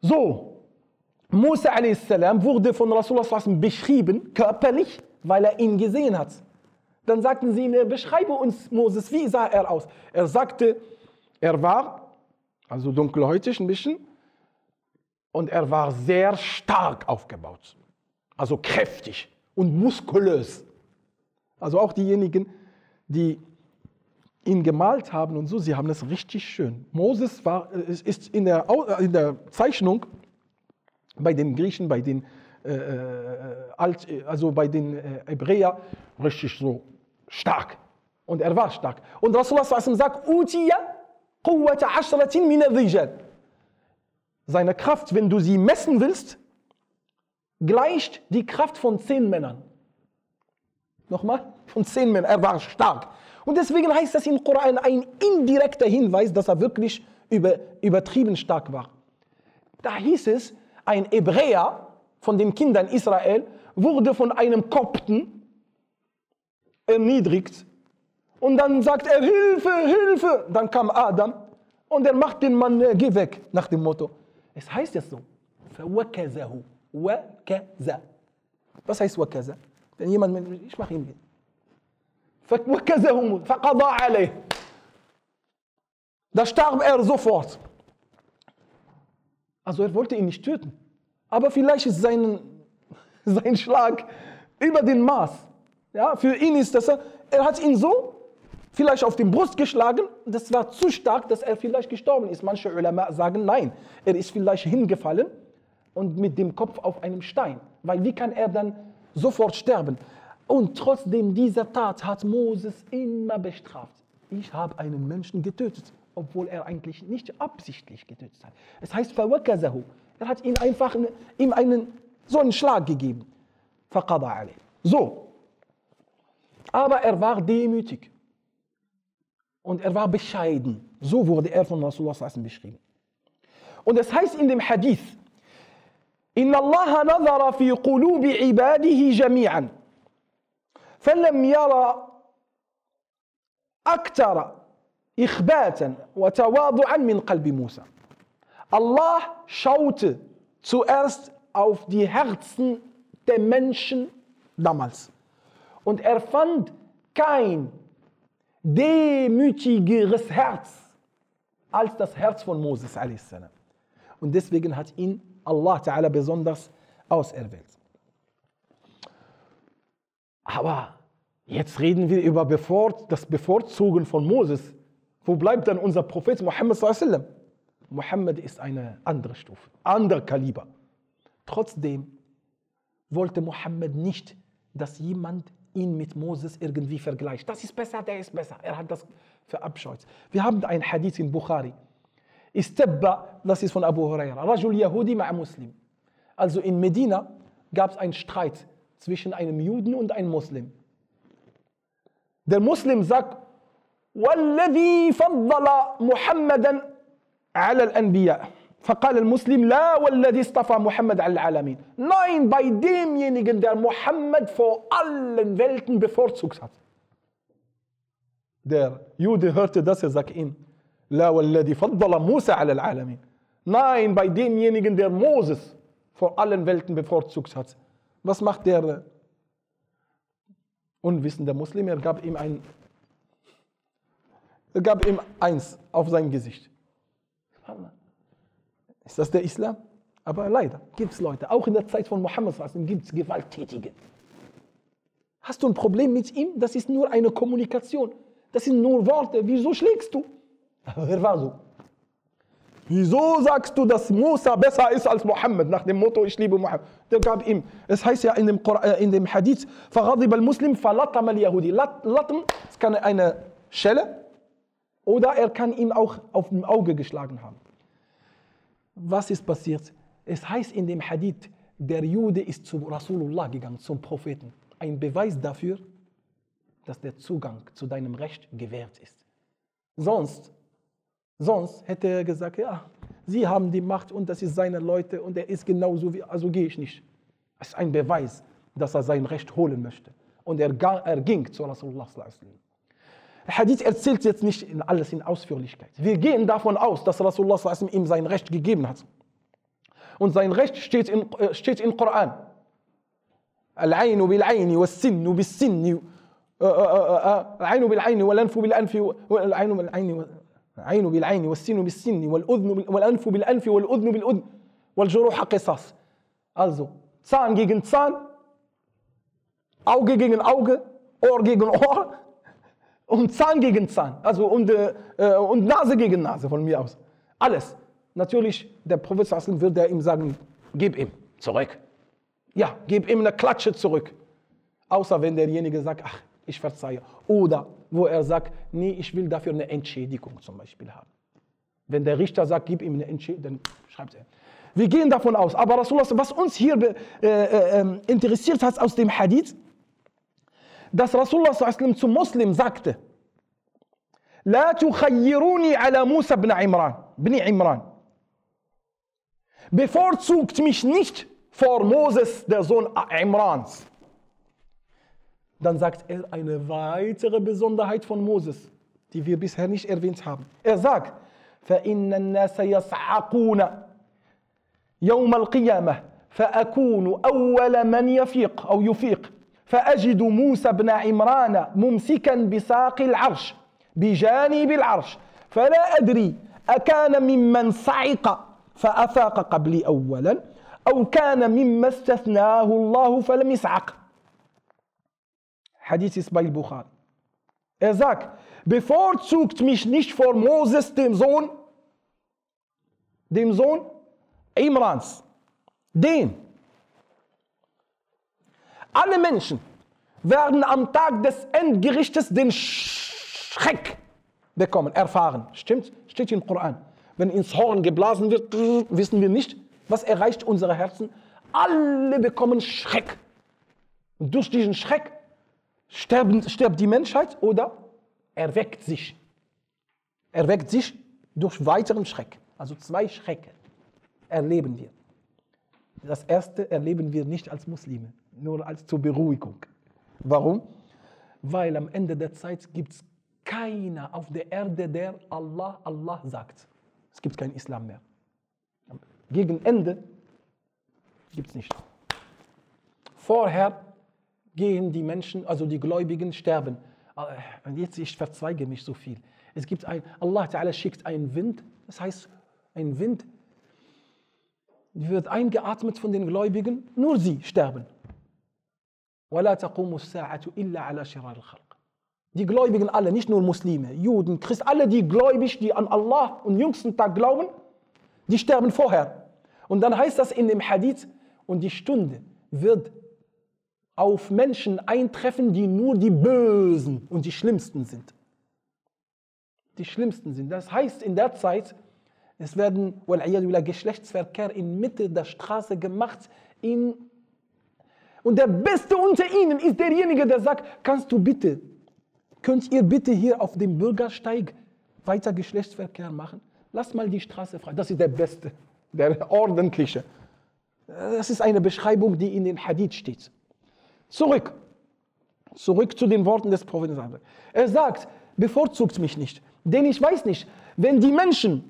So, Musa a.s. wurde von Rasulullah beschrieben, körperlich, weil er ihn gesehen hat. Dann sagten sie ihm, beschreibe uns Moses, wie sah er aus? Er sagte, er war, also dunkelhäutig ein bisschen, und er war sehr stark aufgebaut, also kräftig und muskulös. Also auch diejenigen, die ihn gemalt haben und so, sie haben es richtig schön. Moses war, ist in der, in der Zeichnung bei den Griechen, bei den, äh, äh Alt, also bei den äh, Hebräer richtig so stark. Und er war stark. Und Rasulullah sagt, Seine Kraft, wenn du sie messen willst, gleicht die Kraft von zehn Männern. Nochmal, von zehn Männern. Er war stark. Und deswegen heißt das im Koran ein indirekter Hinweis, dass er wirklich über, übertrieben stark war. Da hieß es, ein Hebräer von den Kindern Israel wurde von einem Kopten erniedrigt. Und dann sagt er, Hilfe, Hilfe. Dann kam Adam und er macht den Mann, äh, geh weg, nach dem Motto. Es heißt jetzt so, Was heißt wakaza? Wenn jemand, mit- ich mache ihm. فَوَكَّزَهُ فَقَضَى عَلَيْهِ Da starb er sofort. Also er wollte ihn nicht töten. Aber vielleicht ist sein, sein Schlag über den Maß. Ja, für ihn ist das, er hat ihn so vielleicht auf die Brust geschlagen. Das war zu stark, dass er vielleicht gestorben ist. Manche Ulama sagen, nein, er ist vielleicht hingefallen und mit dem Kopf auf einem Stein. Weil wie kann er dann sofort sterben? Und trotzdem dieser Tat hat Moses immer bestraft. Ich habe einen Menschen getötet, obwohl er eigentlich nicht absichtlich getötet hat. Es heißt, فَوَكَزَهُ. Er hat ihm einfach ihm einen, so einen Schlag gegeben. فَقَضَى عَلَيْهِ. So. Aber er war demütig. Und er war bescheiden. So wurde er von Rasulullah sallallahu alaihi wasallam beschrieben. Und es heißt in dem Hadith, إن الله نظر في قلوب عباده جميعا فلم يرى أكثر إخباتا وتواضعا من قلب موسى. Allah schaute zuerst auf die Herzen der Menschen damals. Und er fand kein demütigeres Herz als das Herz von Moses a.s. Und deswegen hat ihn Allah Ta'ala besonders auserwählt. Aber jetzt reden wir über bevor, das Bevorzugen von Moses. wo bleibt dann unser Prophet Muhammad s.a.w.? Muhammad ist eine andere Stufe, anderer Kaliber. Trotzdem wollte Muhammad nicht, dass jemand ihn mit Moses irgendwie vergleicht. Das ist besser, der ist besser. Er hat das verabscheut. Wir haben einen Hadith in Bukhari. Istabba, das ist von Abu Huraira. Rajul Yahudi ma Muslim. Also in Medina gab es einen Streit zwischen einem Juden und einem Muslim. Der Muslim sagt, والذي فضل محمدا على الأنبياء فقال المسلم لا والذي اصطفى محمد على العالمين Nein, bei demjenigen, der Muhammad vor allen Welten bevorzugt hat. Der Jude hörte das, er sagt ihm, لا والذي فضل موسى على العالمين Nein, bei demjenigen, der Moses vor allen Welten bevorzugt hat. Was macht der unwissende Muslim? Er gab ihm ein, er gab ihm eins auf sein Gesicht. Ist das der Islam? Aber leider gibt es Leute, auch in der Zeit von Mohammed gibt es Gewalttätige. Hast du ein Problem mit ihm? Das ist nur eine Kommunikation. Das sind nur Worte. Wieso schlägst du? Aber er war so. Wieso sagst du, dass Musa besser ist als Mohammed? Nach dem Motto, ich liebe Mohammed. Der gab ihm. Es heißt ja in dem, Qur- äh, in dem Hadith, فَغَضِبَ الْمُسْلِمْ فَلَطَمَ الْيَهُودِ Lat- Latten, es kann eine Schelle oder er kann ihm auch auf dem Auge geschlagen haben. Was ist passiert? Es heißt in dem Hadith, der Jude ist zu Rasulullah gegangen, zum Propheten. Ein Beweis dafür, dass der Zugang zu deinem Recht gewährt ist. Sonst, sonst hätte er gesagt, ja, sie haben die Macht und das ist seine Leute und er ist genauso wie, also gehe ich nicht. Es ist ein Beweis, dass er sein Recht holen möchte. Und er, er ging zu Rasulullah. sallallahu Hadith erzählt jetzt nicht alles in Ausführlichkeit. Wir gehen davon aus, dass Rasulullah ihm sein Recht gegeben hat. Und sein Recht steht in, äh, steht im Koran. العين بالعين والسن بالسن آه، آه، آه، العين بالعين والأنف بالأنف والعين بالعين العين بالعين والسن بالسن والأذن والأنف بالأنف والأذن بالأذن والجروح قصاص. Also Zahn gegen Zahn, Auge gegen Auge, Ohr gegen Ohr und Zahn gegen Zahn. Also und, äh, und Nase gegen Nase von mir aus. Alles. Natürlich, der Prophet wasallam würde ihm sagen, gib ihm zurück. Ja, gib ihm eine Klatsche zurück. Außer wenn derjenige sagt, ach, ich verzeihe. Oder wo er sagt, nee, ich will dafür eine Entschädigung zum Beispiel haben. Wenn der Richter sagt, gib ihm eine Entschädigung, dann schreibt er. Wir gehen davon aus. Aber Rasulullah, was uns hier äh, äh, ähm, interessiert hat aus dem Hadith, dass Rasulullah sallallahu alaihi wasallam zum Muslim sagte, لا تخيروني على موسى بن عمران بن عمران bevorzugt mich nicht vor Moses, der Sohn Imrans. Dann sagt er eine weitere Besonderheit von Moses, die wir bisher nicht erwähnt haben. Er sagt, فإن الناس يصعقون يوم القيامة فأكون أول من يفيق أو يفيق فأجد موسى بن عمران ممسكا بساق العرش بجانب العرش فلا أدري أكان ممن صعق فأفاق قبلي أولا أو كان مما استثناه الله فلم يصعق ist bei Bukhari. Er sagt, bevorzugt mich nicht vor Moses, dem Sohn, dem. Den. Alle Menschen werden am Tag des Endgerichtes den Schreck bekommen, erfahren. Stimmt? Steht im Koran. Wenn ins Horn geblasen wird, wissen wir nicht, was erreicht unsere Herzen. Alle bekommen Schreck. Und durch diesen Schreck sterben, stirbt die Menschheit oder erweckt sich. Erweckt sich durch weiteren Schreck. Also zwei Schrecken erleben wir. Das erste erleben wir nicht als Muslime, nur als zur Beruhigung. Warum? Weil am Ende der Zeit gibt es keiner auf der Erde, der Allah, Allah sagt. Es gibt kein Islam mehr. Gegen Ende gibt es nicht. Vorher gehen die Menschen, also die Gläubigen, sterben. Und jetzt, ich verzweige mich so viel. Es gibt ein, Allah Ta'ala schickt einen Wind, das heißt, ein Wind wird eingeatmet von den Gläubigen, nur sie sterben. Die Gläubigen alle, nicht nur Muslime, Juden, Christen, alle die gläubig, die an Allah und jüngsten Tag glauben, die sterben vorher. Und dann heißt das in dem Hadith, und die Stunde wird auf Menschen eintreffen, die nur die Bösen und die Schlimmsten sind. Die Schlimmsten sind. Das heißt, in der Zeit, es werden Geschlechtsverkehr in Mitte der Straße gemacht. In und der Beste unter ihnen ist derjenige, der sagt, kannst du bitte, könnt ihr bitte hier auf dem Bürgersteig weiter Geschlechtsverkehr machen? Lass mal die Straße frei. Das ist der Beste, der Ordentliche. Das ist eine Beschreibung, die in den Hadith steht. Zurück. Zurück zu den Worten des Propheten. Er sagt, bevorzugt mich nicht. Denn ich weiß nicht, wenn die Menschen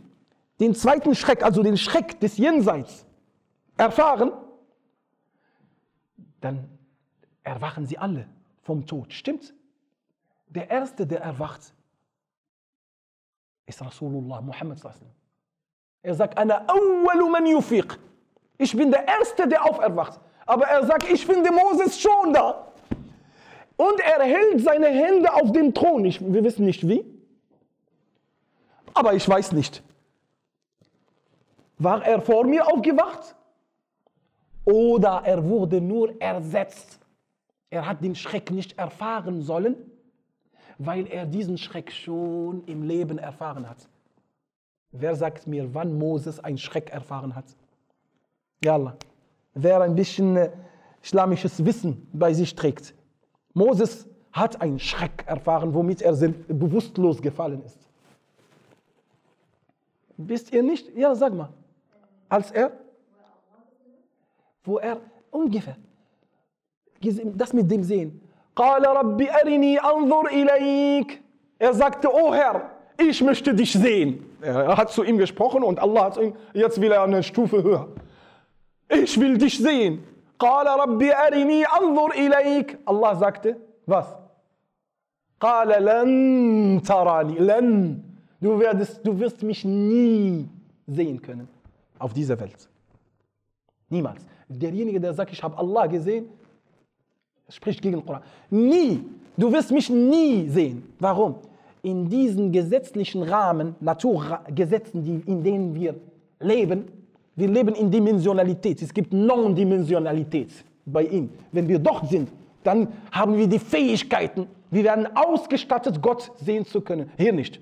den zweiten Schreck, also den Schreck des Jenseits, erfahren, dann erwachen sie alle vom Tod. Stimmt's? Der Erste, der erwacht, ist Rasulullah Muhammad. Er sagt. Ich bin der Erste, der auferwacht. Aber er sagt, ich finde Moses schon da. Und er hält seine Hände auf dem Thron. Ich, wir wissen nicht wie. Aber ich weiß nicht. War er vor mir aufgewacht? Oder er wurde nur ersetzt? Er hat den Schreck nicht erfahren sollen, weil er diesen Schreck schon im Leben erfahren hat. Wer sagt mir, wann Moses einen Schreck erfahren hat? Ja, Allah wer ein bisschen äh, islamisches Wissen bei sich trägt. Moses hat einen Schreck erfahren, womit er bewusstlos gefallen ist. Wisst ihr nicht? Ja, sag mal. Als er, wo er ungefähr das mit dem Sehen. Er sagte, oh Herr, ich möchte dich sehen. Er hat zu ihm gesprochen und Allah hat zu ihm, jetzt will er eine Stufe höher. Ich will dich sehen. Allah sagte, was? Du, werdest, du wirst mich nie sehen können auf dieser Welt. Niemals. Derjenige, der sagt, ich habe Allah gesehen, spricht gegen den Koran. Nie. Du wirst mich nie sehen. Warum? In diesen gesetzlichen Rahmen, Naturgesetzen, in denen wir leben, wir leben in Dimensionalität. Es gibt Non-Dimensionalität bei ihm. Wenn wir dort sind, dann haben wir die Fähigkeiten. Wir werden ausgestattet, Gott sehen zu können. Hier nicht.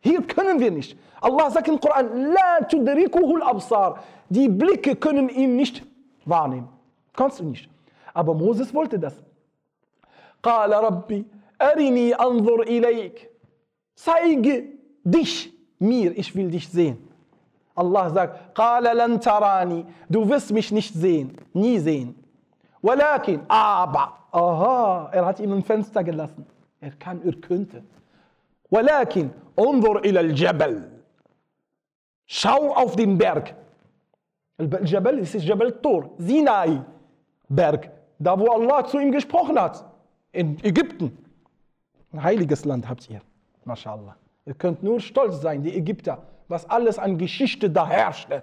Hier können wir nicht. Allah sagt im Koran, La tudrikuhul absar. Die Blicke können ihn nicht wahrnehmen. Kannst du nicht. Aber Moses wollte das. قال ربي أرني أنظر إليك. Zeige dich mir, ich will dich sehen. Allah sagt, قال لن تراني, du wirst mich nicht sehen, nie sehen. ولكن, aber, aha, er hat ihm ein Fenster gelassen. Er kann, er könnte. ولكن, انظر إلى الجبل. Schau auf den Berg. Al-Jabal ist Jabal Tor, Sinai, Berg, da wo Allah zu ihm gesprochen hat, in Ägypten. Ein heiliges Land habt ihr, mashallah. Ihr könnt nur stolz sein, die Ägypter, was alles an Geschichte da herrschte.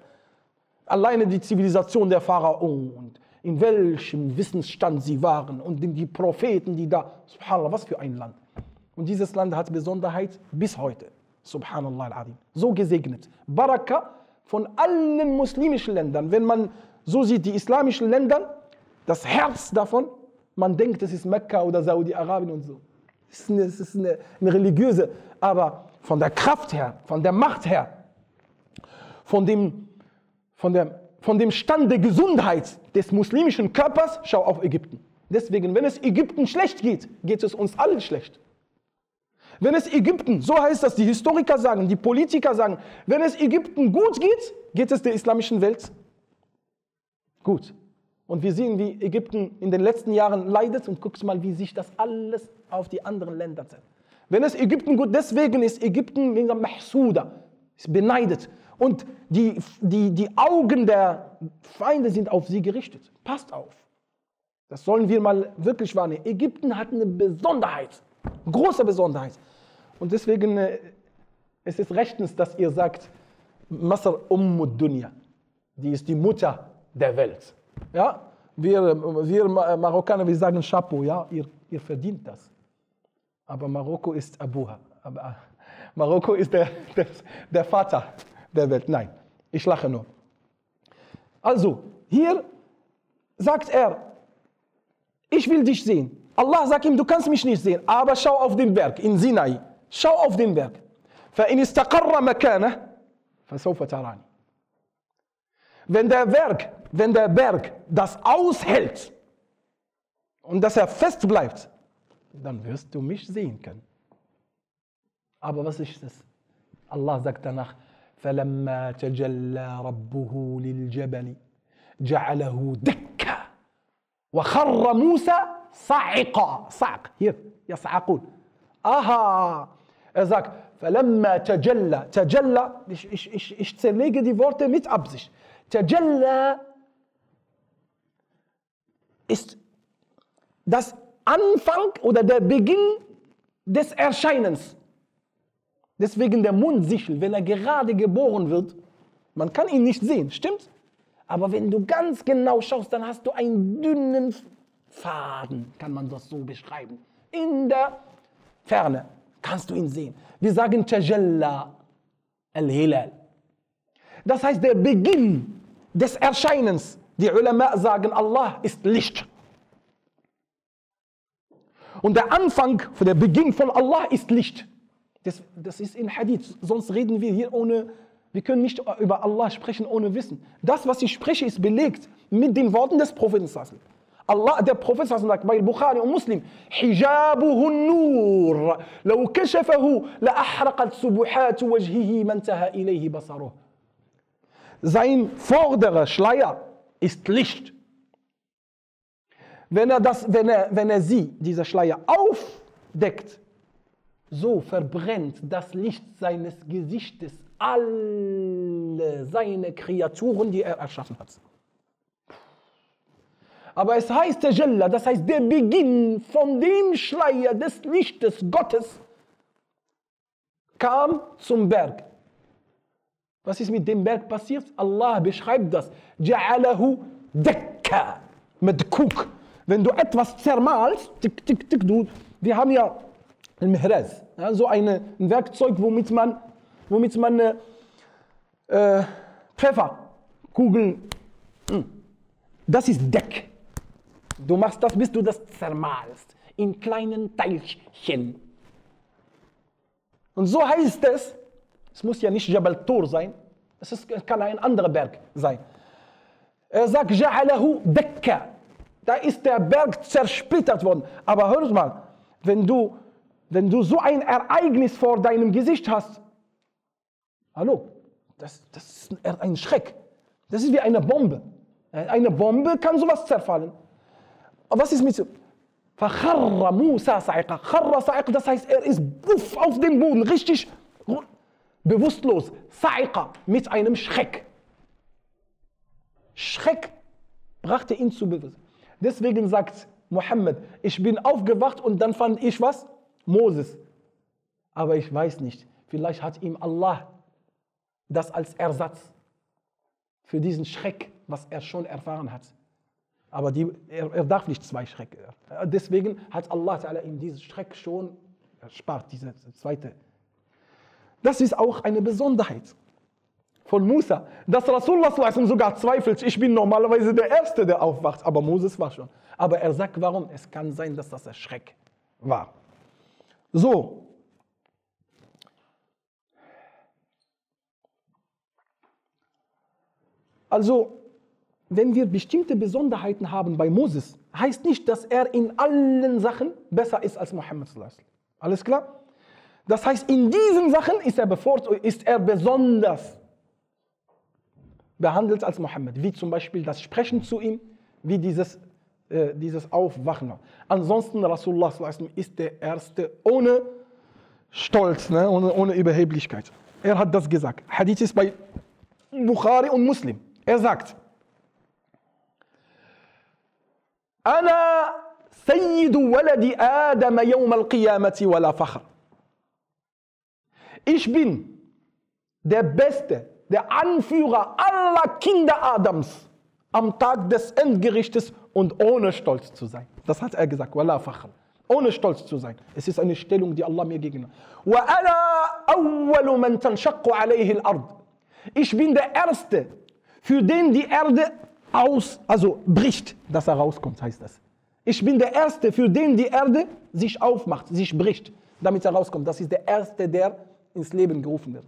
Alleine die Zivilisation der Pharaonen und in welchem Wissensstand sie waren und die Propheten, die da, subhanallah, was für ein Land. Und dieses Land hat Besonderheit bis heute, subhanallah al-Azim. So gesegnet. Baraka von allen muslimischen Ländern. Wenn man so sieht, die islamischen Länder, das Herz davon, man denkt, es ist Mekka oder Saudi-Arabien und so. Es ist, eine, es ist eine, eine religiöse, aber von der Kraft her, von der Macht her, von dem, von der, von dem Stand der Gesundheit des muslimischen Körpers, schau auf Ägypten. Deswegen, wenn es Ägypten schlecht geht, geht es uns allen schlecht. Wenn es Ägypten, so heißt das, die Historiker sagen, die Politiker sagen, wenn es Ägypten gut geht, geht es der islamischen Welt gut. Und wir sehen, wie Ägypten in den letzten Jahren leidet und guckst mal, wie sich das alles auf die anderen Länder zählt. Wenn es Ägypten gut, deswegen ist Ägypten wegen Mahsuda, ist beneidet. Und die, die, die Augen der Feinde sind auf sie gerichtet. Passt auf. Das sollen wir mal wirklich wahrnehmen. Ägypten hat eine Besonderheit, große Besonderheit. Und deswegen äh, es ist rechtens, dass ihr sagt, Masr Ummud Dunya, die ist die Mutter der Welt. Ja? Wir, wir Marokkaner, wir sagen Chapeau, ja? ihr, ihr verdient das. Aber Marokko ist Abuha. Aber äh, Marokko ist der, der, der Vater der Welt. Nein, ich lache nur. Also, hier sagt er, ich will dich sehen. Allah sagt ihm, du kannst mich nicht sehen, aber schau auf den Berg in Sinai. Schau auf den Berg. فإن استقر مكانه فسوف تراني. Wenn der Berg, wenn der Berg das aushält und dass er fest bleibt, dann wirst du mich sehen können. Aber was ist das? Allah sagt danach, فلما تجلى ربه للجبل جعله دكا وخر موسى صعقا صعق hier يصعقون aha er sagt فلما تجلى تجلى ich, ich, ich, ich zerlege die Worte mit Absicht تجلى ist das Anfang oder der Beginn des Erscheinens. Deswegen der Mundsichel, wenn er gerade geboren wird, man kann ihn nicht sehen, stimmt? Aber wenn du ganz genau schaust, dann hast du einen dünnen Faden, kann man das so beschreiben. In der Ferne kannst du ihn sehen. Wir sagen Tajalla al-Hilal. Das heißt, der Beginn des Erscheinens. Die Ulama sagen, Allah ist Licht. Und der Anfang, der Beginn von Allah ist Licht. Das, das ist in Hadith. Sonst reden wir hier ohne, wir können nicht über Allah sprechen ohne Wissen. Das, was ich spreche, ist belegt mit den Worten des Propheten. Allah, der Prophet sagt bei Bukhari und Muslim, حجابه النور لو كشفه لأحرقت سبحات وجهه ما انتهى إليه بصره. Sein vorderer Schleier ist Licht. Wenn er, das, wenn, er, wenn er sie, dieser Schleier, aufdeckt, so verbrennt das Licht seines Gesichtes alle seine Kreaturen, die er erschaffen hat. Aber es heißt der Jalla, das heißt der Beginn von dem Schleier des Lichtes Gottes kam zum Berg. Was ist mit dem Berg passiert? Allah beschreibt das. Ja'alahu dekka. Mit Kuk. Wenn du etwas zermalst, tick, tick, tick, du, wir haben ja ein Mihraz, ja, so eine, ein Werkzeug, womit man, womit man äh, äh Pfefferkugeln, hm, das ist Deck. Du machst das, bis du das zermalst in kleinen Teilchen. Und so heißt es, es muss ja nicht Jabal Tur sein, es ist, kann ein anderer Berg sein. Er sagt, Ja'alahu Dekka. Da ist der Berg zersplittert worden. Aber hör mal, wenn du, wenn du so ein Ereignis vor deinem Gesicht hast, hallo, das, das ist ein Schreck. Das ist wie eine Bombe. Eine Bombe kann sowas zerfallen. Aber was ist mit Musa Sa'iqa? Charra Sa'iqa, das heißt, er ist buff auf dem Boden, richtig bewusstlos. Sa'iqa, mit einem Schreck. Schreck brachte ihn zu Bewusstsein. Deswegen sagt Mohammed, ich bin aufgewacht und dann fand ich was? Moses. Aber ich weiß nicht, vielleicht hat ihm Allah das als Ersatz für diesen Schreck, was er schon erfahren hat. Aber die, er, er, darf nicht zwei Schreck. Deswegen hat Allah ihm diesen Schreck schon erspart, diese zweite. Das ist auch eine Besonderheit von Musa, dass Rasulullah sogar zweifelt, ich bin normalerweise der Erste, der aufwacht, aber Moses war schon. Aber er sagt, warum? Es kann sein, dass das ein Schreck war. So. Also, wenn wir bestimmte Besonderheiten haben bei Moses, heißt nicht, dass er in allen Sachen besser ist als Mohammed. Alles klar? Das heißt, in diesen Sachen ist er, bevorzugt, ist er besonders behandelt als Mohammed, wie zum Beispiel das Sprechen zu ihm, wie dieses, äh, dieses Aufwachen. Ansonsten Rasulullah ist der Erste ohne Stolz, ne? ohne, ohne Überheblichkeit. Er hat das gesagt. Hadith ist bei Bukhari und Muslim. Er sagt, أنا سيد ولد آدم يوم القيامة ولا فخر. Ich bin der Beste der Anführer aller Kinder Adams am Tag des Endgerichtes und ohne stolz zu sein. Das hat er gesagt, Wala fakhr. Ohne stolz zu sein. Es ist eine Stellung, die Allah mir gegeben hat. Ich bin der Erste, für den die Erde aus, also bricht, dass er rauskommt, heißt das. Ich bin der Erste, für den die Erde sich aufmacht, sich bricht, damit er rauskommt. Das ist der Erste, der ins Leben gerufen wird.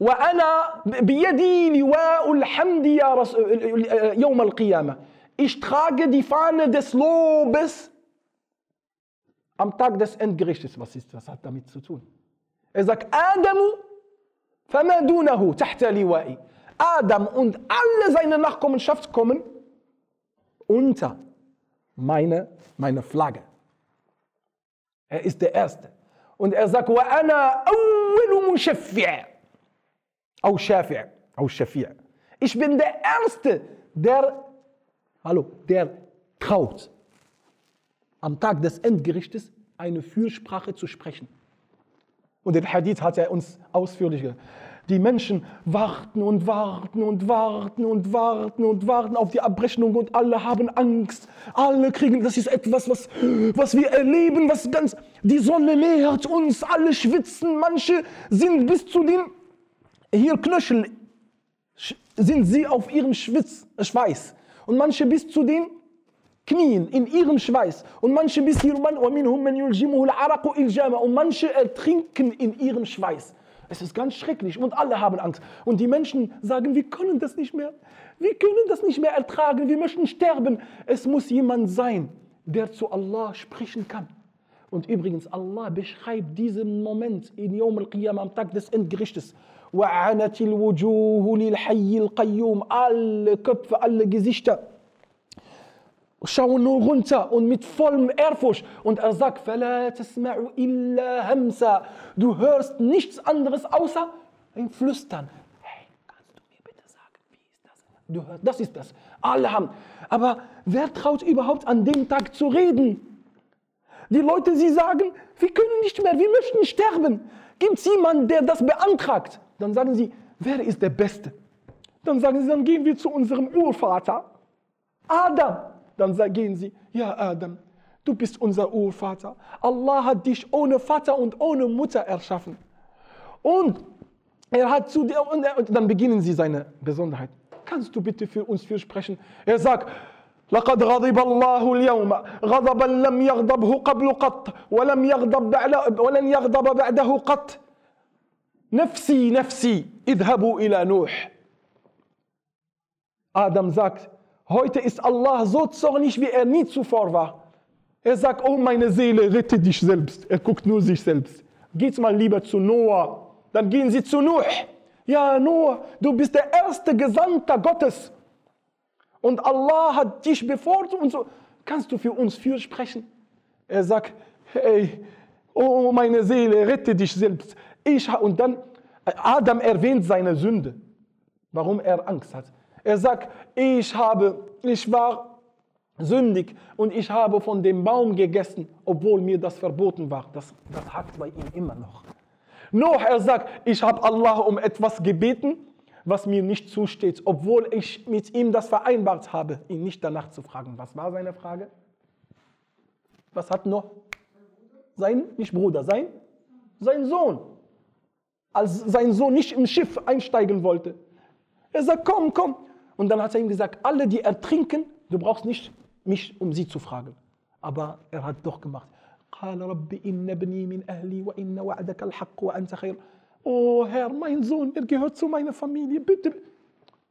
وأنا بيدي لواء الحمد يا يوم القيامة Ich trage die Fahne des Lobes am Tag des Endgerichtes. Was ist, was hat damit zu tun? Er sagt, Adamu, famadunahu, tahta liwa'i. Adam und alle seine Nachkommenschaft kommen unter meine, meine Flagge. Er ist der Erste. Und er sagt, au Shafi'. Ich bin der Erste, der, hallo, der traut, am Tag des Endgerichtes eine Fürsprache zu sprechen. Und den Hadith hat er uns ausführlich gesagt. Die Menschen warten und warten und warten und warten und warten auf die Abrechnung und alle haben Angst. Alle kriegen, das ist etwas, was, was wir erleben, was ganz, die Sonne nähert uns, alle schwitzen, manche sind bis zu den hier Knöchel sind sie auf ihrem Schwitz, Schweiß. Und manche bis zu den Knien in ihrem Schweiß. Und manche bis hier, und manche ertrinken in ihrem Schweiß. Es ist ganz schrecklich und alle haben Angst. Und die Menschen sagen, wir können das nicht mehr. Wir können das nicht mehr ertragen. Wir möchten sterben. Es muss jemand sein, der zu Allah sprechen kann. Und übrigens, Allah beschreibt diesen Moment in Yom al-Qiyam am Tag des Endgerichtes. Alle Köpfe, alle Gesichter schauen nur runter und mit vollem Ehrfurcht. Und er sagt, du hörst nichts anderes außer ein Flüstern. Hey, kannst du mir bitte sagen, wie ist das? Du hörst, das ist das. Alle haben. Aber wer traut überhaupt an dem Tag zu reden? Die Leute, sie sagen, wir können nicht mehr, wir möchten sterben. Gibt es jemanden, der das beantragt? Dann sagen sie, wer ist der Beste? Dann sagen sie, dann gehen wir zu unserem Urvater, Adam Dann gehen sie, ja Adam, du bist unser Urvater. Allah hat dich ohne Vater und ohne Mutter erschaffen. Und er hat zu dir, und, dann beginnen sie seine Besonderheit. Kannst du bitte für uns fürsprechen? Er sagt, لقد غضب الله اليوم غضبا لم يغضبه قبل قط ولم يغضب بعد ولن يغضب بعده قط Nafsi, Nafsi, idhabu ila Nuh. Adam sagt, heute ist Allah so zornig, wie er nie zuvor war. Er sagt, oh meine Seele, rette dich selbst. Er guckt nur sich selbst. Geht mal lieber zu Noah. Dann gehen sie zu Nuh. Ja, Noah, du bist der erste Gesandter Gottes. Und Allah hat dich bevorzugt und so. Kannst du für uns fürsprechen? Er sagt, hey, oh meine Seele, rette dich selbst. Ich, und dann, Adam erwähnt seine Sünde, warum er Angst hat. Er sagt, ich habe, ich war sündig und ich habe von dem Baum gegessen, obwohl mir das verboten war. Das, das hakt bei ihm immer noch. Noch er sagt, ich habe Allah um etwas gebeten, was mir nicht zusteht, obwohl ich mit ihm das vereinbart habe, ihn nicht danach zu fragen. Was war seine Frage? Was hat noch? Sein, nicht Bruder, sein, sein Sohn. Als sein Sohn nicht im Schiff einsteigen wollte. Er sagt, komm, komm. Und dann hat er ihm gesagt, alle, die ertrinken, du brauchst nicht mich, um sie zu fragen. Aber er hat doch gemacht. قال رب إن ابني من أهلي وإن وعدك الحق وأنت خير Oh Herr, mein Sohn, er gehört zu meiner Familie, bitte.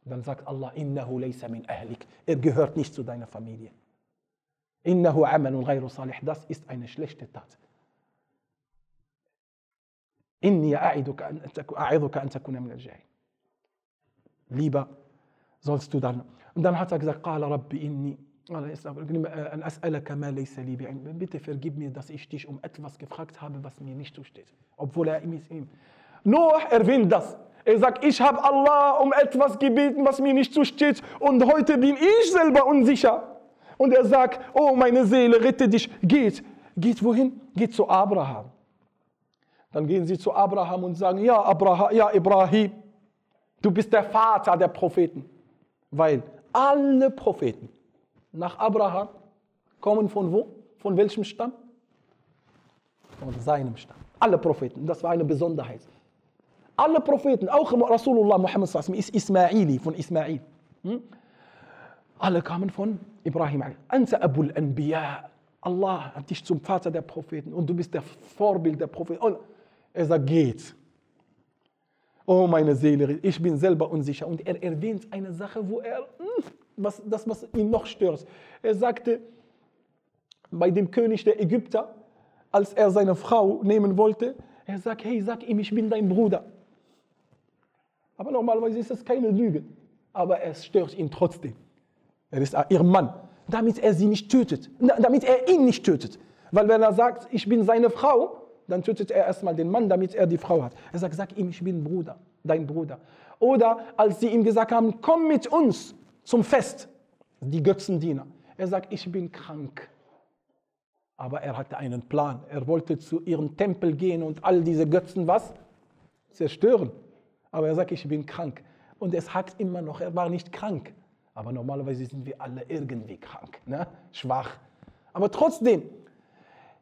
Dann sagt Allah, innahu laysa min ahlik. Er gehört nicht zu deiner Familie. Innahu amalun ghayru salih. Das ist eine schlechte Tat. Inni a'idhuka an takuna min al-jahil. Lieber sollst du dann. Und dann hat er gesagt, قال رب إني an as'alaka ma laysa li bi'ilm. Bitte vergib mir, dass ich dich um etwas gefragt habe, was mir nicht zusteht. Obwohl er ihm ist ihm. Noah erwähnt das. Er sagt, ich habe Allah um etwas gebeten, was mir nicht zusteht und heute bin ich selber unsicher. Und er sagt, oh meine Seele, rette dich, geht. Geht wohin? Geht zu Abraham. Dann gehen sie zu Abraham und sagen, ja, Abraham, ja Ibrahim, du bist der Vater der Propheten. Weil alle Propheten nach Abraham kommen von wo? Von welchem Stamm? Von seinem Stamm. Alle Propheten, das war eine Besonderheit. Alle Propheten, auch Rasulullah Muhammad ist Ismaili, von Ismail. Hm? Alle kamen von Ibrahim. Anta Abul Anbiya. Allah hat dich zum Vater der Propheten und du bist der Vorbild der Propheten. Und er sagt, geht. Oh meine Seele, ich bin selber unsicher. Und er erwähnt eine Sache, wo er, hm, was, das was ihn noch stört. Er sagte, bei dem König der Ägypter, als er seine Frau nehmen wollte, er sagt, hey, sag ihm, ich bin dein Bruder. Aber normalerweise ist das keine Lüge. Aber es stört ihn trotzdem. Er ist ihr Mann. Damit er sie nicht tötet. Damit er ihn nicht tötet. Weil wenn er sagt, ich bin seine Frau, dann tötet er erstmal den Mann, damit er die Frau hat. Er sagt, sag ihm, ich bin Bruder, dein Bruder. Oder als sie ihm gesagt haben, komm mit uns zum Fest, die Götzendiener. Er sagt, ich bin krank. Aber er hatte einen Plan. Er wollte zu ihrem Tempel gehen und all diese Götzen was? Zerstören. Aber er sagt, ich bin krank. Und es hakt immer noch, er war nicht krank. Aber normalerweise sind wir alle irgendwie krank, ne? schwach. Aber trotzdem,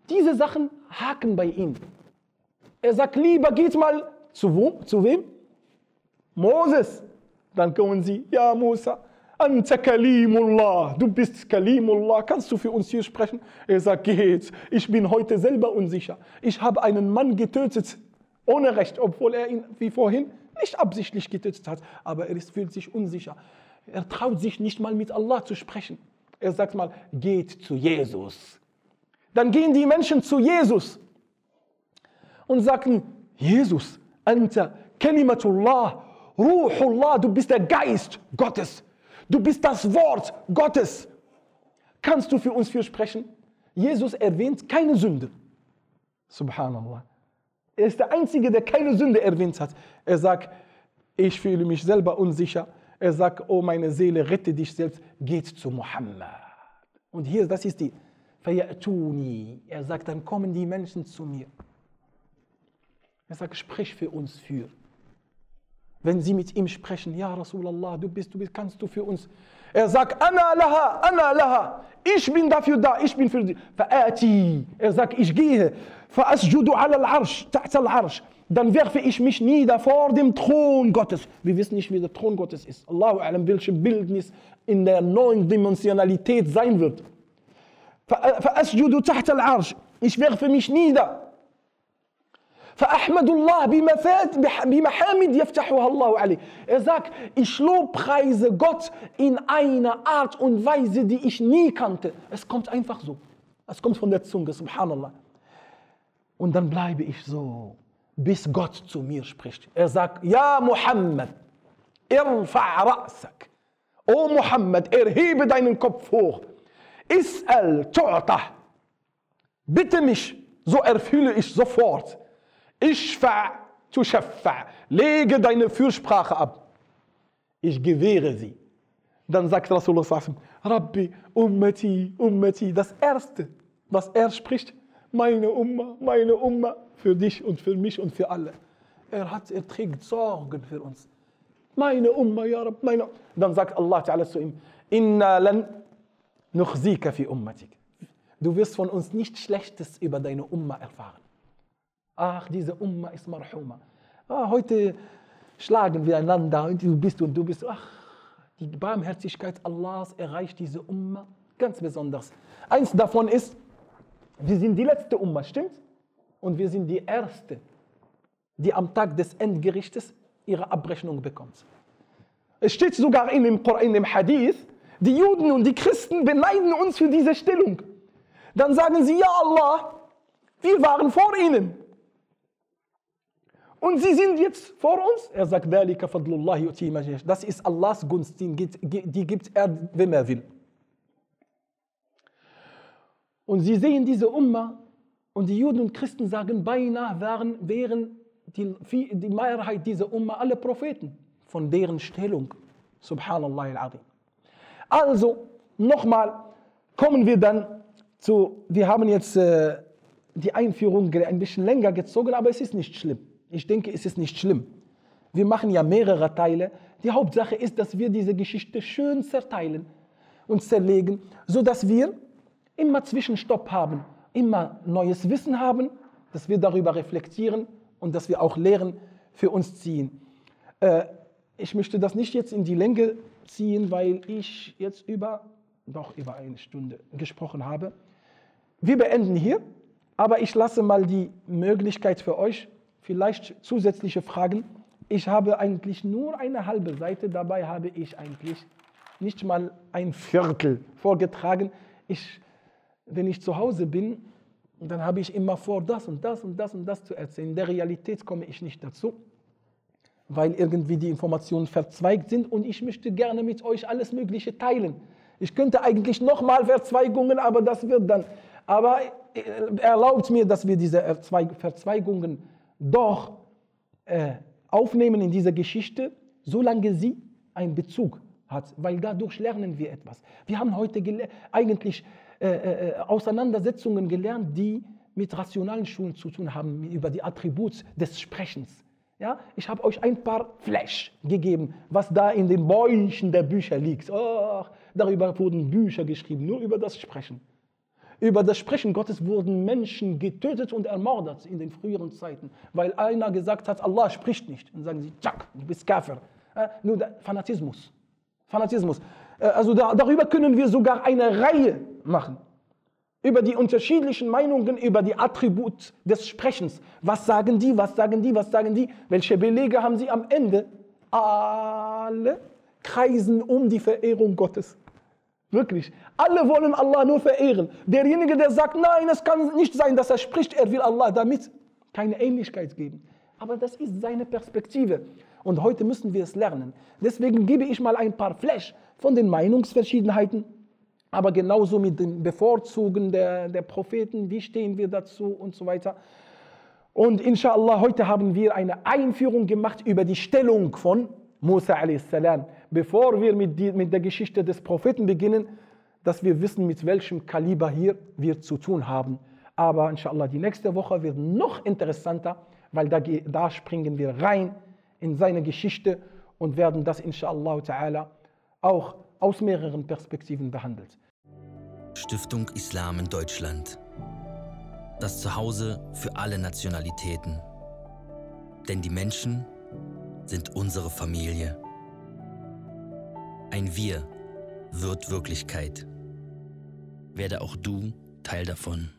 diese Sachen haken bei ihm. Er sagt, lieber geht mal zu, wo? zu wem? Moses. Dann kommen sie, ja Musa, Anta Kalimullah, du bist Kalimullah, kannst du für uns hier sprechen? Er sagt, geht, ich bin heute selber unsicher. Ich habe einen Mann getötet, ohne Recht, obwohl er ihn wie vorhin nicht absichtlich getötet hat, aber er ist, fühlt sich unsicher. Er traut sich nicht mal mit Allah zu sprechen. Er sagt mal, geht zu Jesus. Dann gehen die Menschen zu Jesus und sagen, Jesus, Anta Kalimatullah, Ruhullah, du bist der Geist Gottes. Du bist das Wort Gottes. Kannst du für uns für sprechen? Jesus erwähnt keine Sünde. Subhanallah. Er ist der Einzige, der keine Sünde erwähnt hat. Er sagt, ich fühle mich selber unsicher. Er sagt, oh meine Seele, rette dich selbst, geht zu Muhammad. Und hier, das ist die Fayatuni. Er sagt, dann kommen die Menschen zu mir. Er sagt, sprich für uns für. Wenn sie mit ihm sprechen, ja Rasulallah, du bist, du bist, kannst du für uns. Er sagt, ana laha, ana laha, ich bin dafür da, ich bin für die. Er sagt, ich gehe. Dann werfe ich mich nieder vor dem Thron Gottes. Wir wissen nicht, wie der Thron Gottes ist. Allahu alam, welche Bildnis in der neuen Dimensionalität sein wird. فأسجد تحت العرش. إيش في مش نيدا فأحمد الله بمفاد بمحامد يفتحها الله عليه. إذاك إيش لو بخايز غوت إن أين أرت und Weise دي إيش كانت. Es kommt einfach so Es kommt von der سبحان الله Und dann bleibe ich so bis Gott zu mir spricht Er sagt يا محمد ارفع رأسك. أو محمد إرهيب deinen Kopf Is'al tu'ta. Bitte mich, so erfülle ich sofort. Ishfa' tushaffa. Lege deine Fürsprache ab. Ich gewähre sie. Dann sagt Rasulullah Rabbi, Ummati, Ummati. Das Erste, was er spricht, meine Umma, meine Umma, für dich und für mich und für alle. Er, hat, er trägt Sorgen für uns. Meine Umma, ja Rab, meine Dann sagt Allah zu ihm, Inna lan nukhzika fi ummatik. Du wirst von uns nichts Schlechtes über deine Umma erfahren. Ach, diese Umma ist marhuma. Ah, heute schlagen wir einander und du bist und du bist. Ach, die Barmherzigkeit Allahs erreicht diese Umma ganz besonders. Eins davon ist, wir sind die letzte Umma, stimmt? Und wir sind die erste, die am Tag des Endgerichtes ihre Abrechnung bekommt. Es steht sogar in dem, in dem Hadith, die Juden und die Christen beneiden uns für diese Stellung. Dann sagen sie, ja Allah, wir waren vor ihnen. Und sie sind jetzt vor uns. Er sagt, das ist Allahs Gunst, die gibt er, wem er will. Und sie sehen diese Umma und die Juden und Christen sagen, beinahe waren, wären die, die Mehrheit dieser Umma alle Propheten von deren Stellung. Subhanallah al-Azim. Also, nochmal, kommen wir dann zu, wir haben jetzt äh, die Einführung ein bisschen länger gezogen, aber es ist nicht schlimm. Ich denke, es ist nicht schlimm. Wir machen ja mehrere Teile. Die Hauptsache ist, dass wir diese Geschichte schön zerteilen und zerlegen, sodass wir immer Zwischenstopp haben, immer neues Wissen haben, dass wir darüber reflektieren und dass wir auch Lehren für uns ziehen. Äh, ich möchte das nicht jetzt in die Länge ziehen, weil ich jetzt über, doch über eine Stunde gesprochen habe. Wir beenden hier, aber ich lasse mal die Möglichkeit für euch, vielleicht zusätzliche Fragen. Ich habe eigentlich nur eine halbe Seite, dabei habe ich eigentlich nicht mal ein Viertel vorgetragen. Ich, wenn ich zu Hause bin, dann habe ich immer vor, das und das und das und das zu erzählen. In der Realität komme ich nicht dazu, weil irgendwie die Informationen verzweigt sind und ich möchte gerne mit euch alles Mögliche teilen. Ich könnte eigentlich nochmal Verzweigungen, aber das wird dann. Aber erlaubt mir, dass wir diese Verzweigungen doch äh, aufnehmen in dieser Geschichte, solange sie einen Bezug hat, weil dadurch lernen wir etwas. Wir haben heute eigentlich äh, äh, Auseinandersetzungen gelernt, die mit rationalen Schulen zu tun haben, über die Attribute des Sprechens. Ja, ich habe euch ein paar Flash gegeben, was da in den Bäuchen der Bücher liegt. Oh, darüber wurden Bücher geschrieben, nur über das Sprechen. Über das Sprechen Gottes wurden Menschen getötet und ermordet in den früheren Zeiten, weil einer gesagt hat, Allah spricht nicht. Und sagen sie, tschak, du bist Kafir. Äh, nur Fanatismus. Fanatismus. Äh, also da, darüber können wir sogar eine Reihe machen. Über die unterschiedlichen Meinungen, über die Attribute des Sprechens. Was sagen die, was sagen die, was sagen die? Welche Belege haben sie am Ende? Alle kreisen um die Verehrung Gottes. Wirklich. Alle wollen Allah nur verehren. Derjenige, der sagt, nein, es kann nicht sein, dass er spricht, er will Allah damit keine Ähnlichkeit geben. Aber das ist seine Perspektive. Und heute müssen wir es lernen. Deswegen gebe ich mal ein paar Flash von den Meinungsverschiedenheiten, aber genauso mit dem Bevorzugen der, der Propheten, wie stehen wir dazu und so weiter. Und inshallah, heute haben wir eine Einführung gemacht über die Stellung von Musa a.s. Bevor wir mit, die, mit der Geschichte des Propheten beginnen, dass wir wissen, mit welchem Kaliber hier wir zu tun haben. Aber inshallah, die nächste Woche wird noch interessanter, weil da, da springen wir rein in seine Geschichte und werden das inshallah ta'ala auch aus mehreren Perspektiven behandelt. Stiftung Islam in Deutschland. Das Zuhause für alle Nationalitäten. Denn die Menschen sind unsere Familie. Ein Wir wird Wirklichkeit. Werde auch du Teil davon.